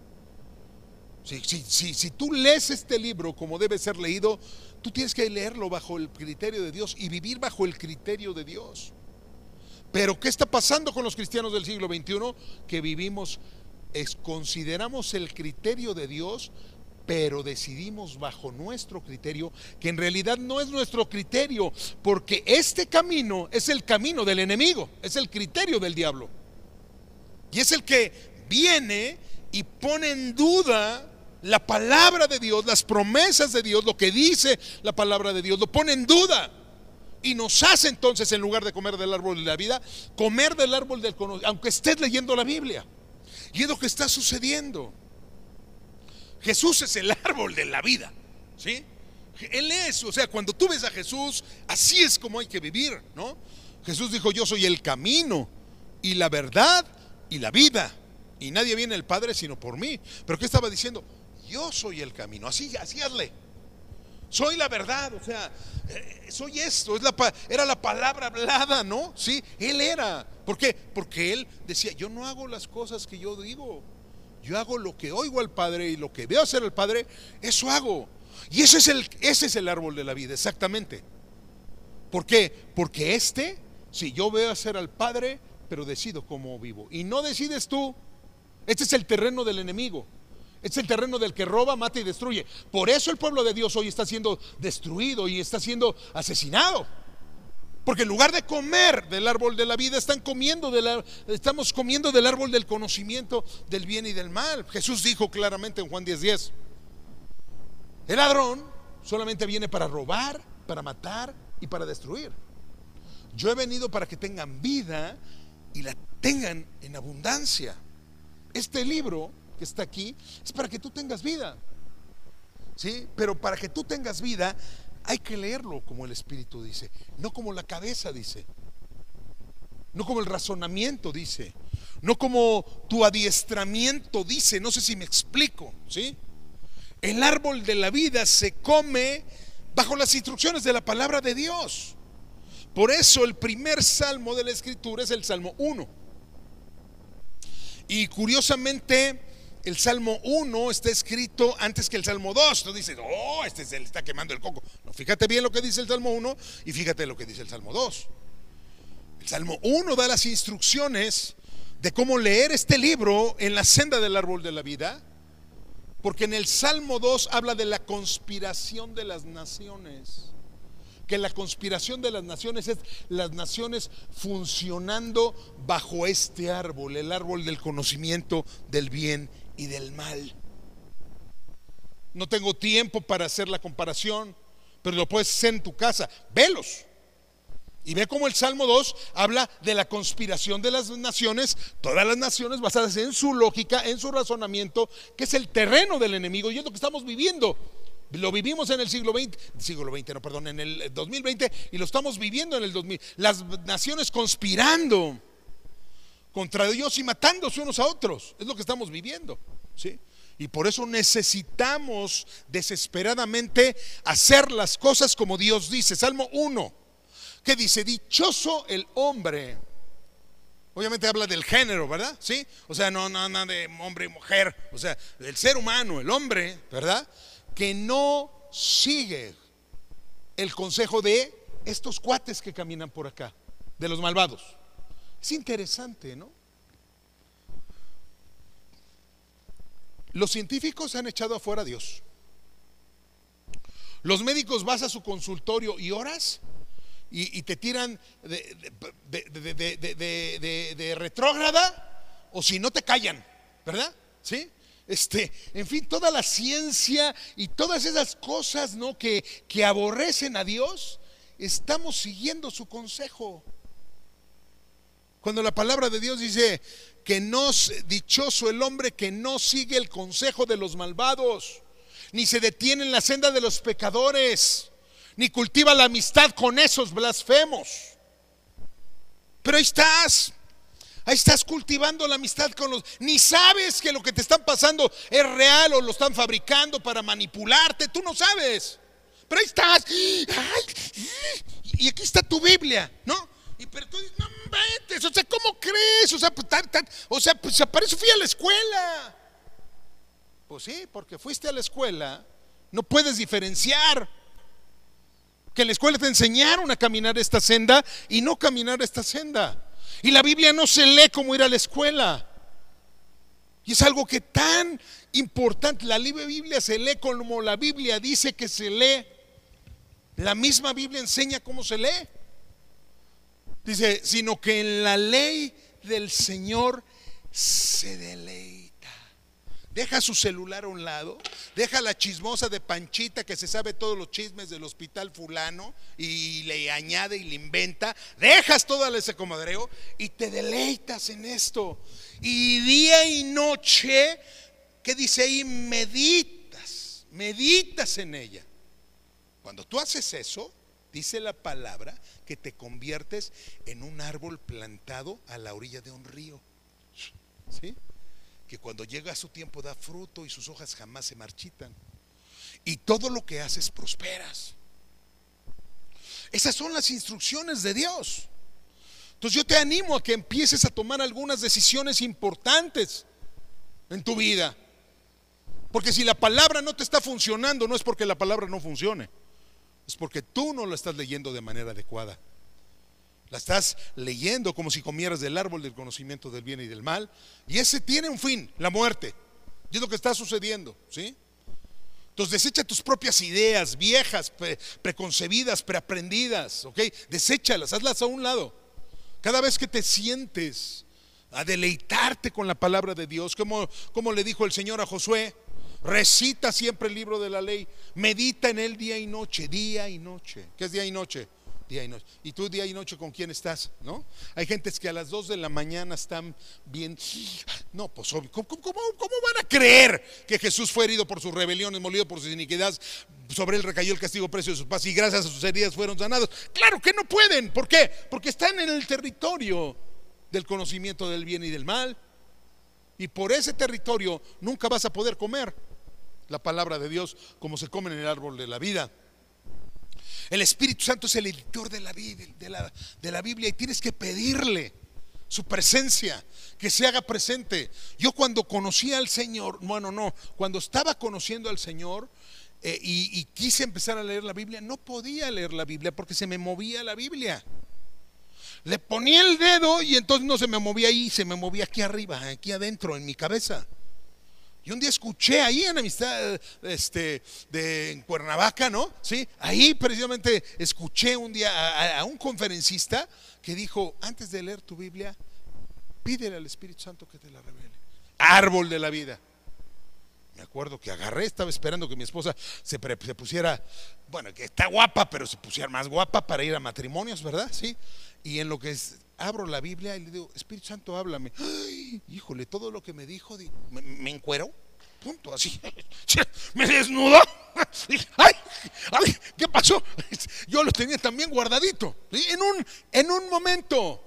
Si, si, tú lees este libro como debe ser leído, tú tienes que leerlo bajo el criterio de Dios y vivir bajo el criterio de Dios. Pero ¿qué está pasando con los cristianos del siglo XXI? Que vivimos, es, consideramos el criterio de Dios, pero decidimos bajo nuestro criterio, que en realidad no es nuestro criterio, porque este camino es el camino del enemigo, es el criterio del diablo. Y es el que viene y pone en duda la palabra de Dios, las promesas de Dios, lo que dice la palabra de Dios, lo pone en duda. Y nos hace entonces, en lugar de comer del árbol de la vida, comer del árbol del conocimiento, aunque estés leyendo la Biblia. Y es lo que está sucediendo. Jesús es el árbol de la vida. ¿Sí? Él es, o sea, cuando tú ves a Jesús, así es como hay que vivir, ¿no? Jesús dijo, yo soy el camino y la verdad y la vida. Y nadie viene al Padre sino por mí. Pero ¿qué estaba diciendo? Yo soy el camino. Así, así hazle. Soy la verdad, o sea, eh, soy esto, es la, era la palabra hablada, ¿no? Sí, él era. ¿Por qué? Porque él decía, yo no hago las cosas que yo digo, yo hago lo que oigo al Padre y lo que veo hacer al Padre, eso hago. Y ese es el, ese es el árbol de la vida, exactamente. ¿Por qué? Porque este, si yo veo hacer al Padre, pero decido cómo vivo. Y no decides tú. Este es el terreno del enemigo. Es el terreno del que roba, mata y destruye. Por eso el pueblo de Dios hoy está siendo destruido y está siendo asesinado. Porque en lugar de comer del árbol de la vida, están comiendo estamos comiendo del árbol del conocimiento del bien y del mal. Jesús dijo claramente en Juan 10:10, 10, el ladrón solamente viene para robar, para matar y para destruir. Yo he venido para que tengan vida y la tengan en abundancia. Este libro que está aquí es para que tú tengas vida. ¿Sí? Pero para que tú tengas vida hay que leerlo como el Espíritu dice, no como la cabeza dice, no como el razonamiento dice, no como tu adiestramiento dice, no sé si me explico, ¿sí? El árbol de la vida se come bajo las instrucciones de la palabra de Dios. Por eso el primer salmo de la escritura es el Salmo 1. Y curiosamente el Salmo 1 está escrito antes que el Salmo 2. Tú dices, oh, este se le está quemando el coco. No, fíjate bien lo que dice el Salmo 1 y fíjate lo que dice el Salmo 2. El Salmo 1 da las instrucciones de cómo leer este libro en la senda del árbol de la vida. Porque en el Salmo 2 habla de la conspiración de las naciones que la conspiración de las naciones es las naciones funcionando bajo este árbol, el árbol del conocimiento del bien y del mal. No tengo tiempo para hacer la comparación, pero lo puedes hacer en tu casa. Velos. Y ve cómo el Salmo 2 habla de la conspiración de las naciones, todas las naciones basadas en su lógica, en su razonamiento, que es el terreno del enemigo y es lo que estamos viviendo. Lo vivimos en el siglo XX, siglo XX, no, perdón, en el 2020 y lo estamos viviendo en el 2000. Las naciones conspirando contra Dios y matándose unos a otros. Es lo que estamos viviendo, ¿sí? Y por eso necesitamos desesperadamente hacer las cosas como Dios dice. Salmo 1, que dice, dichoso el hombre. Obviamente habla del género, ¿verdad? Sí. O sea, no, no, no de hombre y mujer. O sea, del ser humano, el hombre, ¿verdad? que no sigue el consejo de estos cuates que caminan por acá, de los malvados. Es interesante, ¿no? Los científicos han echado afuera a Dios. Los médicos vas a su consultorio y horas y, te tiran de, de retrógrada o si no te callan, ¿verdad? ¿Sí? este, en fin, toda la ciencia y todas esas cosas, ¿no? Que, que aborrecen a Dios, estamos siguiendo su consejo. Cuando la palabra de Dios dice que no, dichoso el hombre que no sigue el consejo de los malvados, ni se detiene en la senda de los pecadores, ni cultiva la amistad con esos blasfemos. Pero ahí estás, Ahí estás cultivando la amistad con los... Ni sabes que lo que te están pasando es real o lo están fabricando para manipularte. Tú no sabes. Pero ahí estás. y aquí está tu Biblia, ¿no? Y pero tú dices, no vete. O sea, ¿cómo crees? O sea, pues, o sea, pues para eso fui a la escuela. Pues sí, porque fuiste a la escuela. No puedes diferenciar. Que en la escuela te enseñaron a caminar esta senda y no caminar esta senda. Y la Biblia no se lee como ir a la escuela. Y es algo que tan importante. La Biblia se lee como la Biblia dice que se lee. La misma Biblia enseña cómo se lee. Dice, sino que en la ley del Señor se deleita. Deja su celular a un lado, deja la chismosa de Panchita que se sabe todos los chismes del hospital fulano y le añade y le inventa. Dejas todo ese comadreo y te deleitas en esto. Y día y noche, ¿qué dice ahí? Meditas, meditas en ella. Cuando tú haces eso, dice la palabra que te conviertes en un árbol plantado a la orilla de un río. ¿Sí? que cuando llega su tiempo da fruto y sus hojas jamás se marchitan. Y todo lo que haces prosperas. Esas son las instrucciones de Dios. Entonces yo te animo a que empieces a tomar algunas decisiones importantes en tu vida. Porque si la palabra no te está funcionando, no es porque la palabra no funcione, es porque tú no la estás leyendo de manera adecuada. La estás leyendo como si comieras del árbol del conocimiento del bien y del mal. Y ese tiene un fin, la muerte. Y es lo que está sucediendo, ¿sí? Entonces desecha tus propias ideas viejas, preconcebidas, preaprendidas, ¿ok? Deséchalas, hazlas a un lado. Cada vez que te sientes a deleitarte con la palabra de Dios, como, como le dijo el Señor a Josué, recita siempre el libro de la ley, medita en él día y noche, día y noche. ¿Qué es día y noche? día y noche. ¿Y tú día y noche con quién estás? ¿No? Hay gentes que a las 2 de la mañana están bien. No, pues ¿cómo, van a creer que Jesús fue herido por sus rebeliones, molido por sus iniquidades? Sobre él recayó el castigo precio de sus paz y gracias a sus heridas fueron sanados. Claro que no pueden. ¿Por qué? Porque están en el territorio del conocimiento del bien y del mal. Y por ese territorio nunca vas a poder comer la palabra de Dios como se come en el árbol de la vida. El Espíritu Santo es el editor de la, Biblia, y tienes que pedirle su presencia, que se haga presente. Yo cuando conocí al Señor, bueno, no, cuando estaba conociendo al Señor eh, y, y quise empezar a leer la Biblia, no podía leer la Biblia porque se me movía la Biblia. Le ponía el dedo y entonces no se me movía ahí, se me movía aquí arriba, aquí adentro, en mi cabeza. Y un día escuché ahí en Amistad este, de en Cuernavaca, ¿no? Sí, ahí precisamente escuché un día a, un conferencista que dijo, antes de leer tu Biblia, pídele al Espíritu Santo que te la revele. Árbol de la vida. Me acuerdo que agarré, estaba esperando que mi esposa se, se, pusiera, bueno, que está guapa, pero se pusiera más guapa para ir a matrimonios, ¿verdad? Sí. Y en lo que es, abro la Biblia y le digo, Espíritu Santo, háblame. Ay, híjole, todo lo que me dijo, me, encuero, punto, así. [LAUGHS] Me desnudó. [LAUGHS] Ay, ¿qué pasó? [LAUGHS] Yo lo tenía también guardadito. En, un, en un momento,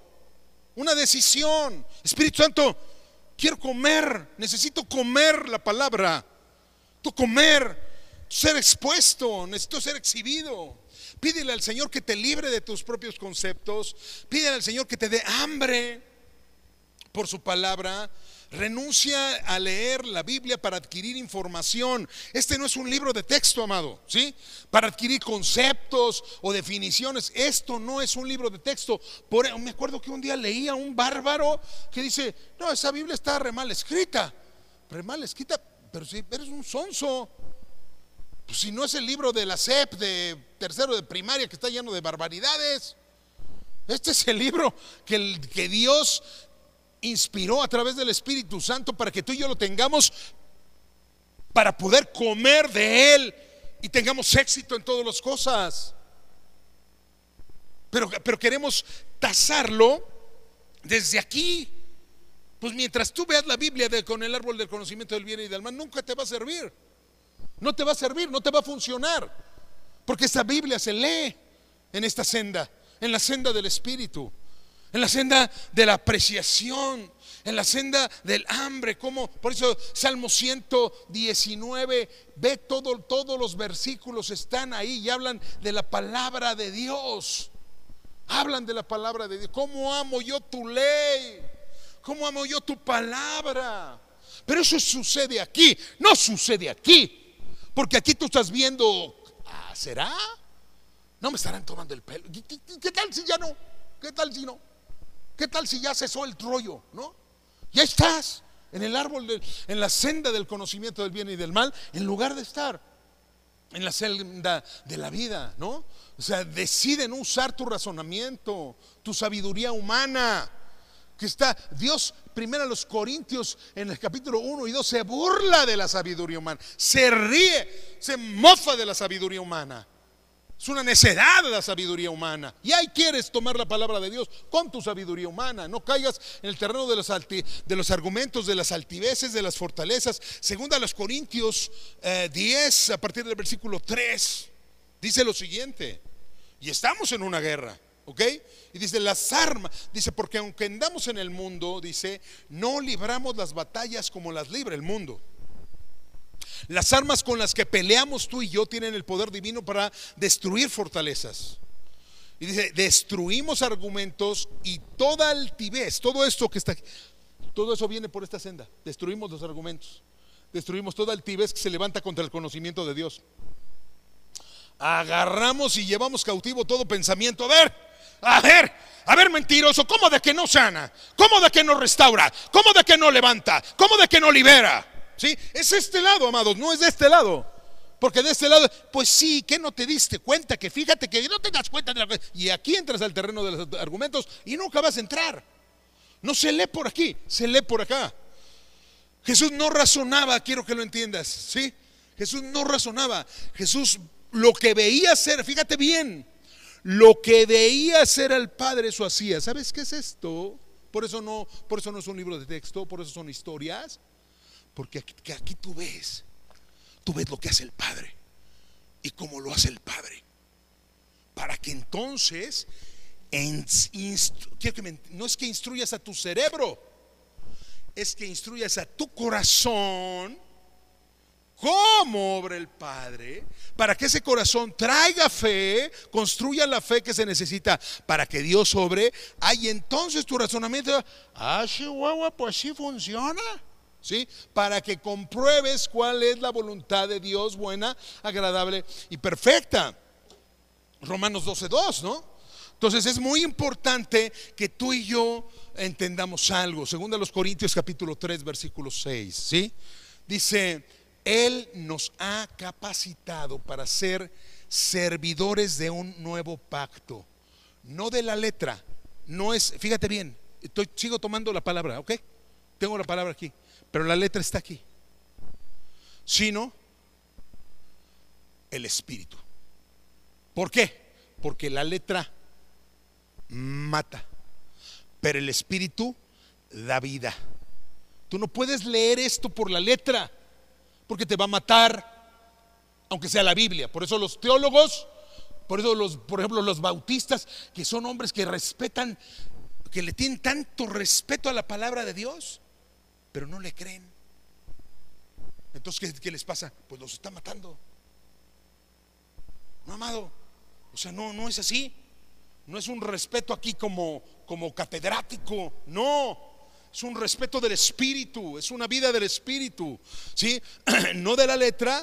una decisión. Espíritu Santo, quiero comer, necesito comer la palabra. Tú comer, ser expuesto, necesito ser exhibido. Pídele al Señor que te libre de tus propios conceptos. Pídele al Señor que te dé hambre por su palabra. Renuncia a leer la Biblia para adquirir información. Este no es un libro de texto, amado, ¿sí? Para adquirir conceptos o definiciones. Esto no es un libro de texto. Por, me acuerdo que un día leía a un bárbaro que dice, no, esa Biblia está re mal escrita. Re mal escrita, pero si eres un sonso. Pues si no es el libro de la SEP de tercero de primaria que está lleno de barbaridades. Este es el libro que, Dios inspiró a través del Espíritu Santo para que tú y yo lo tengamos para poder comer de Él y tengamos éxito en todas las cosas. Pero, pero queremos tasarlo desde aquí. Pues mientras tú veas la Biblia con el árbol del conocimiento del bien y del mal, nunca te va a servir. No te va a servir, no te va a funcionar. Porque esta Biblia se lee en esta senda, en la senda del Espíritu, en la senda de la apreciación, en la senda del hambre. Como por eso Salmo 119, ve todo, todos los versículos están ahí y hablan de la palabra de Dios. Hablan de la palabra de Dios. ¿Cómo amo yo tu ley? ¿Cómo amo yo tu palabra? Pero eso sucede aquí, no sucede aquí. Porque aquí tú estás viendo, ah, ¿será? No me estarán tomando el pelo. ¿Qué, tal si ya no? ¿Qué tal si no? ¿Qué tal si ya cesó el trollo? ¿No? Ya estás en el árbol, en la senda del conocimiento del bien y del mal, en lugar de estar en la senda de la vida, ¿no? O sea, deciden usar tu razonamiento, tu sabiduría humana que está Dios primero a los Corintios en el capítulo 1 y 2 se burla de la sabiduría humana, se ríe, se mofa de la sabiduría humana. Es una necedad de la sabiduría humana. Y ahí quieres tomar la palabra de Dios con tu sabiduría humana. No caigas en el terreno de los, de los argumentos, de las altiveces, de las fortalezas. Segunda a los Corintios eh, 10, a partir del versículo 3, dice lo siguiente. Y estamos en una guerra. ¿Ok? Y dice, las armas, dice, porque aunque andamos en el mundo, dice, no libramos las batallas como las libra el mundo. Las armas con las que peleamos tú y yo tienen el poder divino para destruir fortalezas. Y dice, destruimos argumentos y toda altivez, todo esto que está aquí, todo eso viene por esta senda. Destruimos los argumentos. Destruimos toda altivez que se levanta contra el conocimiento de Dios. Agarramos y llevamos cautivo todo pensamiento. A ver, a ver, a ver, mentiroso, ¿cómo de que no sana? ¿Cómo de que no restaura? ¿Cómo de que no levanta? ¿Cómo de que no libera? ¿Sí? Es este lado, amados, no es de este lado. Porque de este lado, pues sí, que no te diste cuenta, que fíjate que no te das cuenta de la Y aquí entras al terreno de los argumentos y nunca vas a entrar. No se lee por aquí, se lee por acá. Jesús no razonaba, quiero que lo entiendas, ¿sí? Jesús no razonaba. Jesús lo que veía hacer, fíjate bien, lo que veía hacer al Padre, eso hacía. ¿Sabes qué es esto? Por eso no, por eso no es un libro de texto, por eso son historias. Porque aquí, tú ves, tú ves lo que hace el Padre y cómo lo hace el Padre. Para que entonces, no es que instruyas a tu cerebro, es que instruyas a tu corazón cómo obra el Padre para que ese corazón traiga fe, construya la fe que se necesita para que Dios obre, ahí entonces tu razonamiento, ah, Chihuahua, pues sí funciona. ¿Sí? Para que compruebes cuál es la voluntad de Dios buena, agradable y perfecta. Romanos 12:2, ¿no? Entonces es muy importante que tú y yo entendamos algo. Segundo a los Corintios capítulo 3 versículo 6, ¿sí? Dice, él nos ha capacitado para ser servidores de un nuevo pacto, no de la letra, no es, fíjate bien, estoy, sigo tomando la palabra, ¿ok? Tengo la palabra aquí, pero la letra está aquí, sino el espíritu. ¿Por qué? Porque la letra mata, pero el espíritu da vida. Tú no puedes leer esto por la letra porque te va a matar, aunque sea la Biblia. Por eso los teólogos, por eso los, por ejemplo, los bautistas, que son hombres que respetan, que le tienen tanto respeto a la palabra de Dios, pero no le creen. Entonces, ¿qué, les pasa? Pues los está matando. No, amado. O sea, no, no es así. No es un respeto aquí como, como catedrático. No es un respeto del espíritu, es una vida del espíritu, ¿sí? [CLEARS THROAT] No de la letra,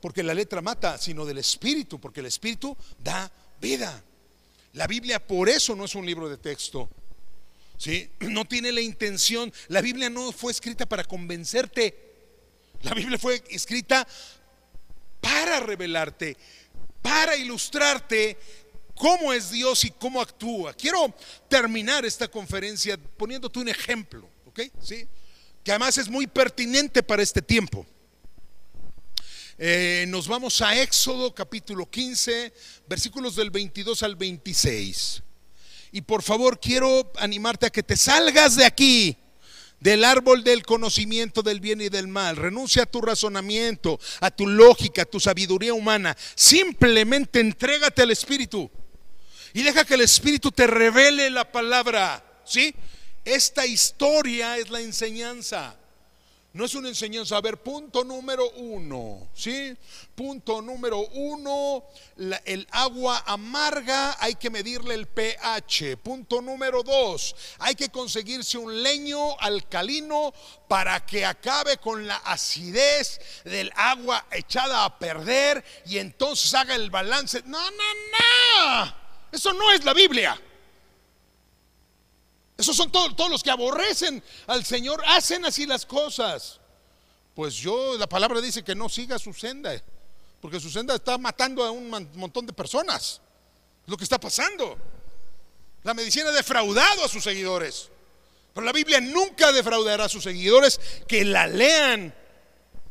porque la letra mata, sino del espíritu, porque el espíritu da vida. La Biblia por eso no es un libro de texto. ¿Sí? [CLEARS THROAT] No tiene la intención, la Biblia no fue escrita para convencerte. La Biblia fue escrita para revelarte, para ilustrarte cómo es Dios y cómo actúa. Quiero terminar esta conferencia poniéndote un ejemplo, ¿ok? ¿Sí? Que además es muy pertinente para este tiempo. Eh, nos vamos a Éxodo capítulo 15, versículos del 22 al 26. Y por favor quiero animarte a que te salgas de aquí del árbol del conocimiento del bien y del mal. Renuncia a tu razonamiento, a tu lógica, a tu sabiduría humana. Simplemente entrégate al Espíritu. Y deja que el Espíritu te revele la palabra. ¿Sí? Esta historia es la enseñanza. No es una enseñanza. A ver, punto número uno. ¿Sí? Punto número uno. el agua amarga hay que medirle el pH. Punto número dos. Hay que conseguirse un leño alcalino para que acabe con la acidez del agua echada a perder y entonces haga el balance. No, no, no. Eso no es la Biblia. Esos son todos, los que aborrecen al Señor, hacen así las cosas. Pues yo, la palabra dice que no siga su senda, porque su senda está matando a un montón de personas. lo que está pasando. La medicina ha defraudado a sus seguidores. Pero la Biblia nunca defraudará a sus seguidores que la lean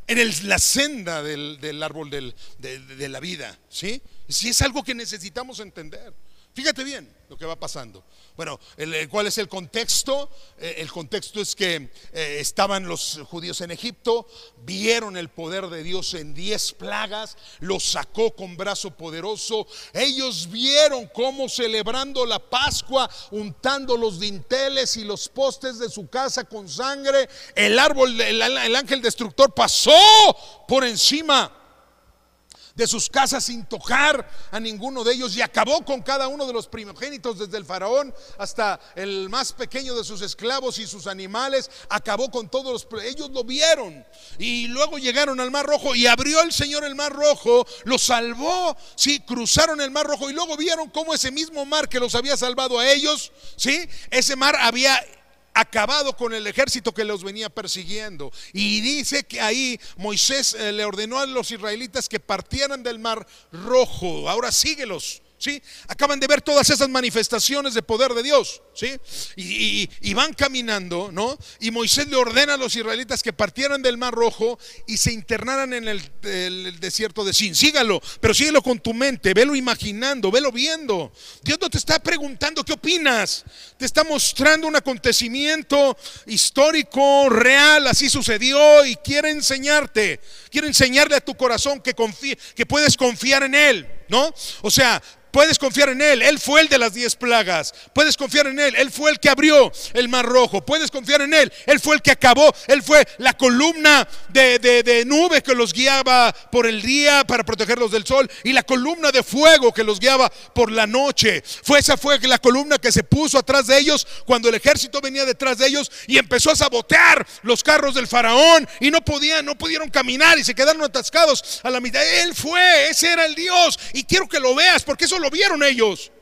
en la senda del, árbol de, de, la vida. ¿sí? Si es algo que necesitamos entender. Fíjate bien lo que va pasando. Bueno, ¿cuál es el contexto? Eh, el contexto es que eh, estaban los judíos en Egipto, vieron el poder de Dios en diez plagas, los sacó con brazo poderoso. Ellos vieron cómo celebrando la Pascua, untando los dinteles y los postes de su casa con sangre, el árbol, el ángel destructor pasó por encima de sus casas sin tocar a ninguno de ellos y acabó con cada uno de los primogénitos, desde el faraón hasta el más pequeño de sus esclavos y sus animales, acabó con todos los... Ellos lo vieron y luego llegaron al Mar Rojo y abrió el Señor el Mar Rojo, los salvó, sí, cruzaron el Mar Rojo y luego vieron cómo ese mismo mar que los había salvado a ellos, sí, ese mar había acabado con el ejército que los venía persiguiendo. Y dice que ahí Moisés eh, le ordenó a los israelitas que partieran del mar rojo. Ahora síguelos. ¿Sí? Acaban de ver todas esas manifestaciones de poder de Dios, ¿sí? Y, van caminando, ¿no? Y Moisés le ordena a los israelitas que partieran del Mar Rojo y se internaran en el, desierto de Sin. Sígalo, pero síguelo con tu mente, velo imaginando, velo viendo. Dios no te está preguntando qué opinas, te está mostrando un acontecimiento histórico, real, así sucedió y quiere enseñarte, quiere enseñarle a tu corazón que, confíe, que puedes confiar en Él, ¿no? O sea, Puedes confiar en Él. Él fue el de las diez plagas. Puedes confiar en Él. Él fue el que abrió el mar rojo. Puedes confiar en Él. Él fue el que acabó. Él fue la columna de, de nube que los guiaba por el día para protegerlos del sol y la columna de fuego que los guiaba por la noche. Fue esa fue la columna que se puso atrás de ellos cuando el ejército venía detrás de ellos y empezó a sabotear los carros del faraón y no podían, no pudieron caminar y se quedaron atascados a la mitad. Él fue, ese era el Dios y quiero que lo veas porque eso lo vieron ellos.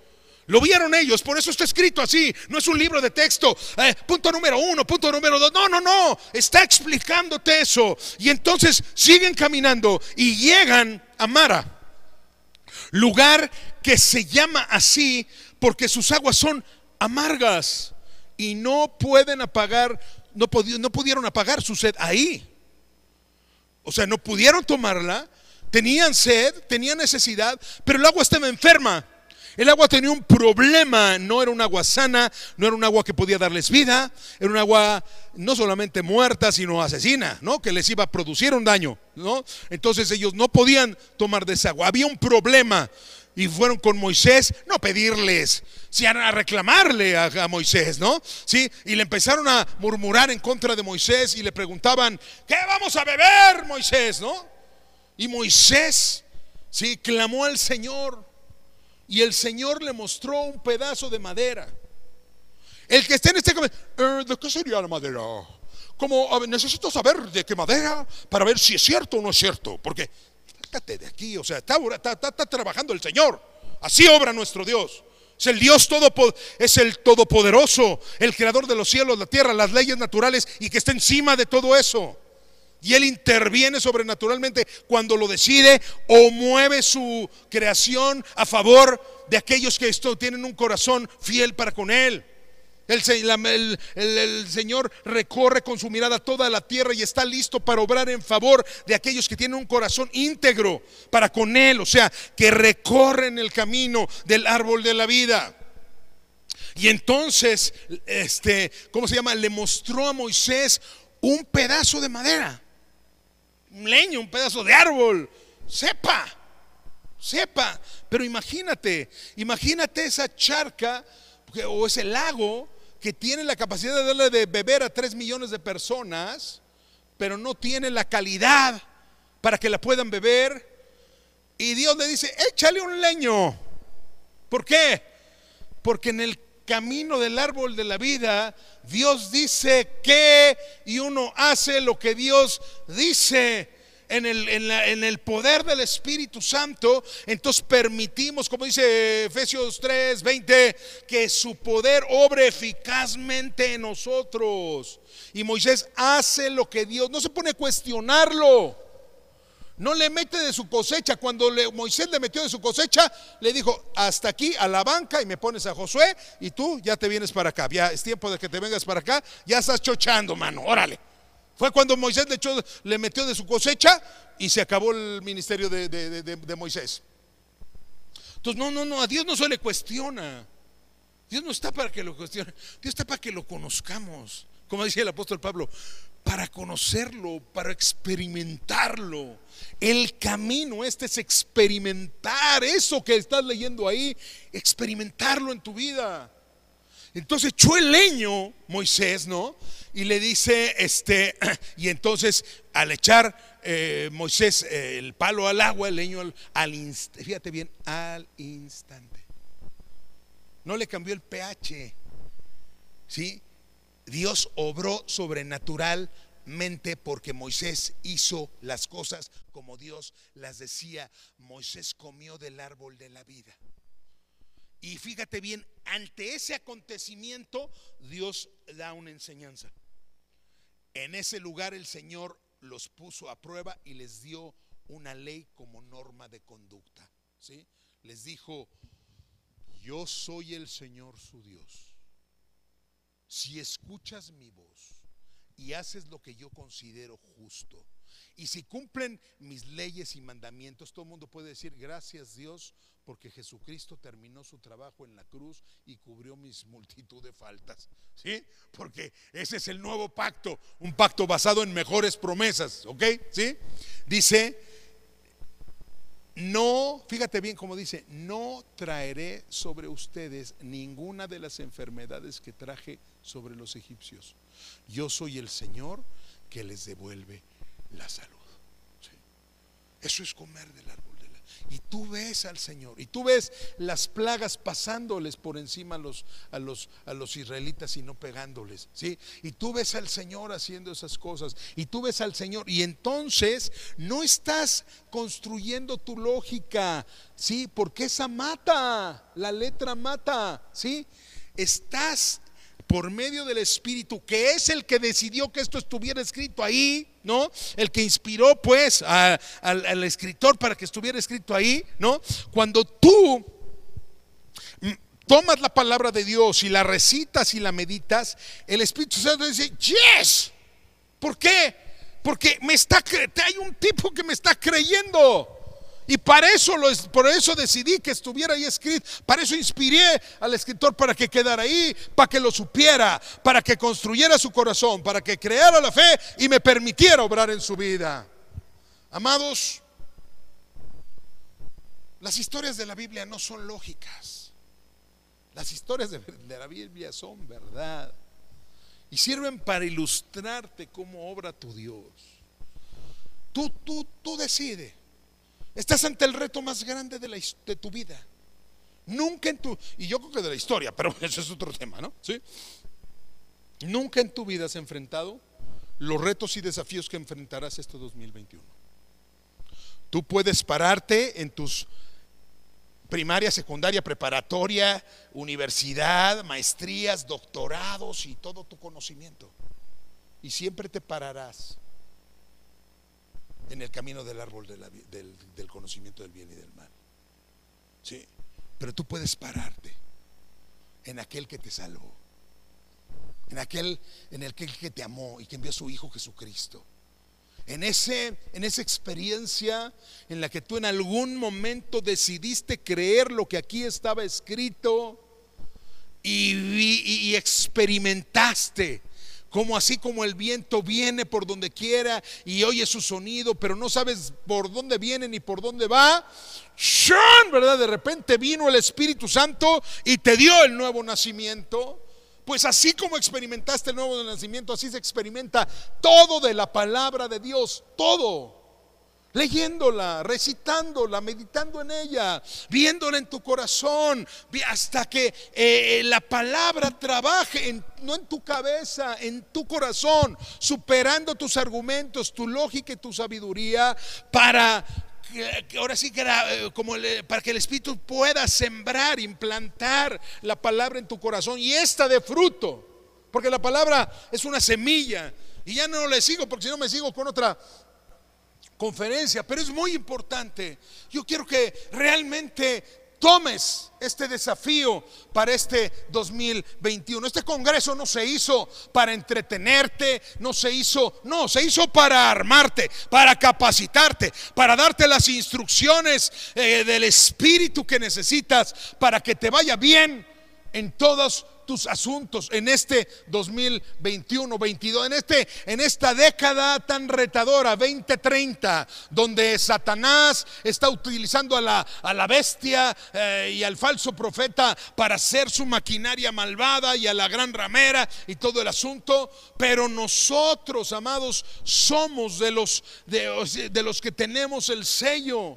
Lo vieron ellos, por eso está escrito así. No es un libro de texto. Eh, punto número uno, punto número dos. No, no, no. Está explicándote eso. Y entonces siguen caminando y llegan a Mara, lugar que se llama así porque sus aguas son amargas y no pueden apagar, no, no pudieron apagar su sed ahí. O sea, no pudieron tomarla, tenían sed, tenían necesidad, pero el agua estaba enferma. El agua tenía un problema, no era un agua sana, no era un agua que podía darles vida, era un agua no solamente muerta, sino asesina, ¿no? Que les iba a producir un daño, ¿no? Entonces ellos no podían tomar de esa agua. Había un problema y fueron con Moisés, no pedirles, sino a reclamarle a, Moisés, ¿no? Sí, y le empezaron a murmurar en contra de Moisés y le preguntaban, ¿qué vamos a beber, Moisés, no? Y Moisés, sí, clamó al Señor y el Señor le mostró un pedazo de madera. El que esté en este eh, ¿de qué sería la madera? Como necesito saber de qué madera para ver si es cierto o no es cierto, porque de aquí, o sea, está, está, trabajando el Señor. Así obra nuestro Dios. Es el Dios todo, es el todopoderoso, el creador de los cielos, la tierra, las leyes naturales y que está encima de todo eso. Y Él interviene sobrenaturalmente cuando lo decide o mueve su creación a favor de aquellos que esto, tienen un corazón fiel para con Él. El, Señor recorre con su mirada toda la tierra y está listo para obrar en favor de aquellos que tienen un corazón íntegro para con Él, o sea, que recorren el camino del árbol de la vida. Y entonces, este, ¿cómo se llama? Le mostró a Moisés un pedazo de madera, un leño, un pedazo de árbol. Sepa, sepa. Pero imagínate, imagínate esa charca o ese lago que tiene la capacidad de darle de beber a 3 millones de personas, pero no tiene la calidad para que la puedan beber. Y Dios le dice, échale un leño. ¿Por qué? Porque en el camino del árbol de la vida, Dios dice que y uno hace lo que Dios dice en el, en, el poder del Espíritu Santo, entonces permitimos, como dice Efesios 3, 20, que su poder obre eficazmente en nosotros. Y Moisés hace lo que Dios, no se pone a cuestionarlo. No le mete de su cosecha. Cuando Moisés le metió de su cosecha, le dijo, hasta aquí a la banca y me pones a Josué y tú ya te vienes para acá. Ya es tiempo de que te vengas para acá. Ya estás chochando, mano. Órale. Fue cuando Moisés le, le metió de su cosecha y se acabó el ministerio de, Moisés. Entonces, no, no, no, a Dios no se le cuestiona. Dios no está para que lo cuestione, Dios está para que lo conozcamos. Como decía el apóstol Pablo, para conocerlo, para experimentarlo. El camino este es experimentar eso que estás leyendo ahí, experimentarlo en tu vida. Entonces echó el leño Moisés, ¿no? Y le dice, este, [CLEARS THROAT] y entonces al echar eh, Moisés eh, el palo al agua, el leño al, al instante, fíjate bien, al instante. No le cambió el pH, ¿sí? Dios obró sobrenaturalmente porque Moisés hizo las cosas como Dios las decía. Moisés comió del árbol de la vida. Y fíjate bien, ante ese acontecimiento Dios da una enseñanza. En ese lugar el Señor los puso a prueba y les dio una ley como norma de conducta. ¿sí? Les dijo, yo soy el Señor su Dios. Si escuchas mi voz y haces lo que yo considero justo, y si cumplen mis leyes y mandamientos, todo el mundo puede decir, gracias Dios, porque Jesucristo terminó su trabajo en la cruz y cubrió mis multitud de faltas. ¿Sí? Porque ese es el nuevo pacto, un pacto basado en mejores promesas, ¿ok? ¿Sí? Dice, no, fíjate bien como dice, no traeré sobre ustedes ninguna de las enfermedades que traje sobre los egipcios. Yo soy el Señor que les devuelve la salud. Eso es comer del árbol y tú ves al Señor, y tú ves las plagas pasándoles por encima a los, a los, a los israelitas y no pegándoles, ¿sí? Y tú ves al Señor haciendo esas cosas, y tú ves al Señor, y entonces no estás construyendo tu lógica, ¿sí? Porque esa mata, la letra mata, ¿sí? Estás por medio del Espíritu, que es el que decidió que esto estuviera escrito ahí, ¿no? El que inspiró pues al, escritor para que estuviera escrito ahí, ¿no? Cuando tú tomas la palabra de Dios y la recitas y la meditas, el Espíritu Santo dice, yes. ¿Por qué? Porque me está, hay un tipo que me está creyendo. Y para eso, por eso decidí que estuviera ahí escrito. Para eso inspiré al escritor para que quedara ahí, para que lo supiera, para que construyera su corazón, para que creara la fe y me permitiera obrar en su vida. Amados, las historias de la Biblia no son lógicas. Las historias de, de la Biblia son verdad. Y sirven para ilustrarte cómo obra tu Dios. Tú, tú, tú decides Estás ante el reto más grande de, tu vida. Nunca en tu, y yo creo que de la historia, pero [LAUGHS] ese es otro tema, ¿no? ¿Sí? Nunca en tu vida has enfrentado los retos y desafíos que enfrentarás este 2021. Tú puedes pararte en tus primaria, secundaria, preparatoria, universidad, maestrías, doctorados y todo tu conocimiento. Y siempre te pararás en el camino del árbol del, conocimiento del bien y del mal. Sí, pero tú puedes pararte en aquel que te salvó, en aquel en el que, te amó y que envió a su Hijo Jesucristo. En, ese, en esa experiencia en la que tú en algún momento decidiste creer lo que aquí estaba escrito y, y experimentaste como así como el viento viene por donde quiera y oye su sonido, pero no sabes por dónde viene ni por dónde va. ¿Verdad? De repente vino el Espíritu Santo y te dio el nuevo nacimiento. Pues así como experimentaste el nuevo nacimiento, así se experimenta todo de la palabra de Dios, todo leyéndola, recitándola, meditando en ella, viéndola en tu corazón, hasta que eh, la palabra trabaje no en tu cabeza, en tu corazón, superando tus argumentos, tu lógica y tu sabiduría para ahora sí que eh, como para que el Espíritu pueda sembrar, implantar la palabra en tu corazón y esta de fruto, porque la palabra es una semilla. Y ya no le sigo, porque si no me sigo con otra conferencia, pero es muy importante. Yo quiero que realmente tomes este desafío para este 2021. Este congreso no se hizo para entretenerte, no se hizo, no, se hizo para armarte, para capacitarte, para darte las instrucciones eh, del espíritu que necesitas para que te vaya bien en todos tus asuntos en este 2021, 22, en, este, en esta década tan retadora, 2030, donde Satanás está utilizando a la, a la bestia eh, y al falso profeta para hacer su maquinaria malvada y a la gran ramera y todo el asunto. Pero nosotros, amados, somos de los, de, de los que tenemos el sello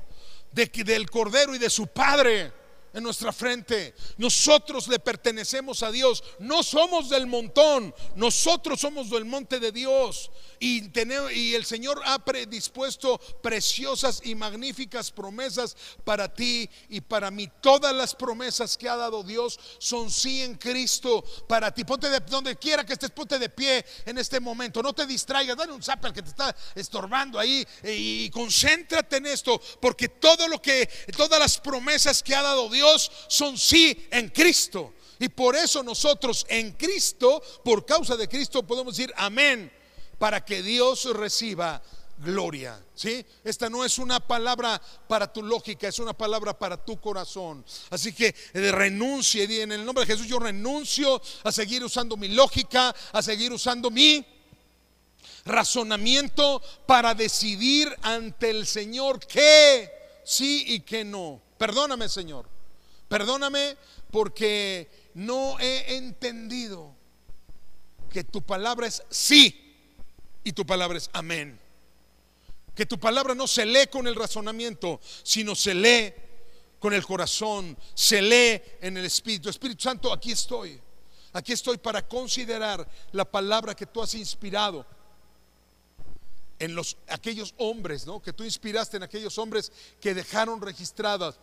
de, del Cordero y de su Padre en nuestra frente. Nosotros le pertenecemos a Dios. No somos del montón. Nosotros somos del monte de Dios. Y, y el Señor ha predispuesto preciosas y magníficas promesas para ti y para mí. Todas las promesas que ha dado Dios son sí en Cristo para ti. Ponte de donde quiera que estés, ponte de pie en este momento. No te distraigas. Dale un zap al que te está estorbando ahí y concéntrate en esto. Porque todo lo que, todas las promesas que ha dado Dios son sí en Cristo. Y por eso nosotros en Cristo, por causa de Cristo, podemos decir amén para que Dios reciba gloria. ¿Sí? Esta no es una palabra para tu lógica, es una palabra para tu corazón. Así que eh, renuncie, en el nombre de Jesús yo renuncio a seguir usando mi lógica, a seguir usando mi razonamiento para decidir ante el Señor que sí y qué no. Perdóname, Señor. Perdóname porque no he entendido que tu palabra es sí y tu palabra es amén. Que tu palabra no se lee con el razonamiento, sino se lee con el corazón, se lee en el Espíritu. Espíritu Santo, aquí estoy. Aquí estoy para considerar la palabra que tú has inspirado en los aquellos hombres, ¿no? Que tú inspiraste en aquellos hombres que dejaron registradas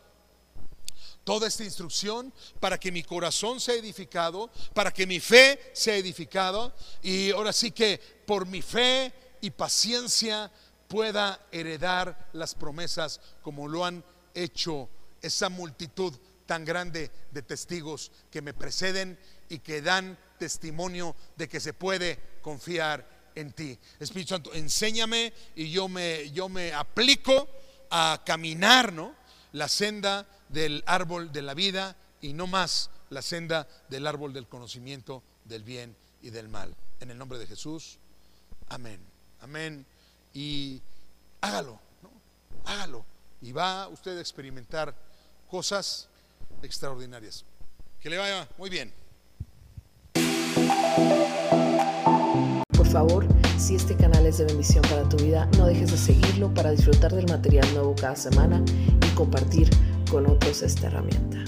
toda esta instrucción para que mi corazón sea edificado, para que mi fe sea edificada y ahora sí que por mi fe y paciencia pueda heredar las promesas como lo han hecho esa multitud tan grande de testigos que me preceden y que dan testimonio de que se puede confiar en ti. Espíritu Santo, enséñame y yo me, yo me aplico a caminar, ¿no? La senda del árbol de la vida y no más la senda del árbol del conocimiento del bien y del mal. En el nombre de Jesús, amén. Amén y hágalo, ¿no? hágalo. Y va usted a experimentar cosas extraordinarias. Que le vaya muy bien. Por favor, si este canal es de bendición para tu vida, no dejes de seguirlo para disfrutar del material nuevo cada semana y compartir con otros esta herramienta.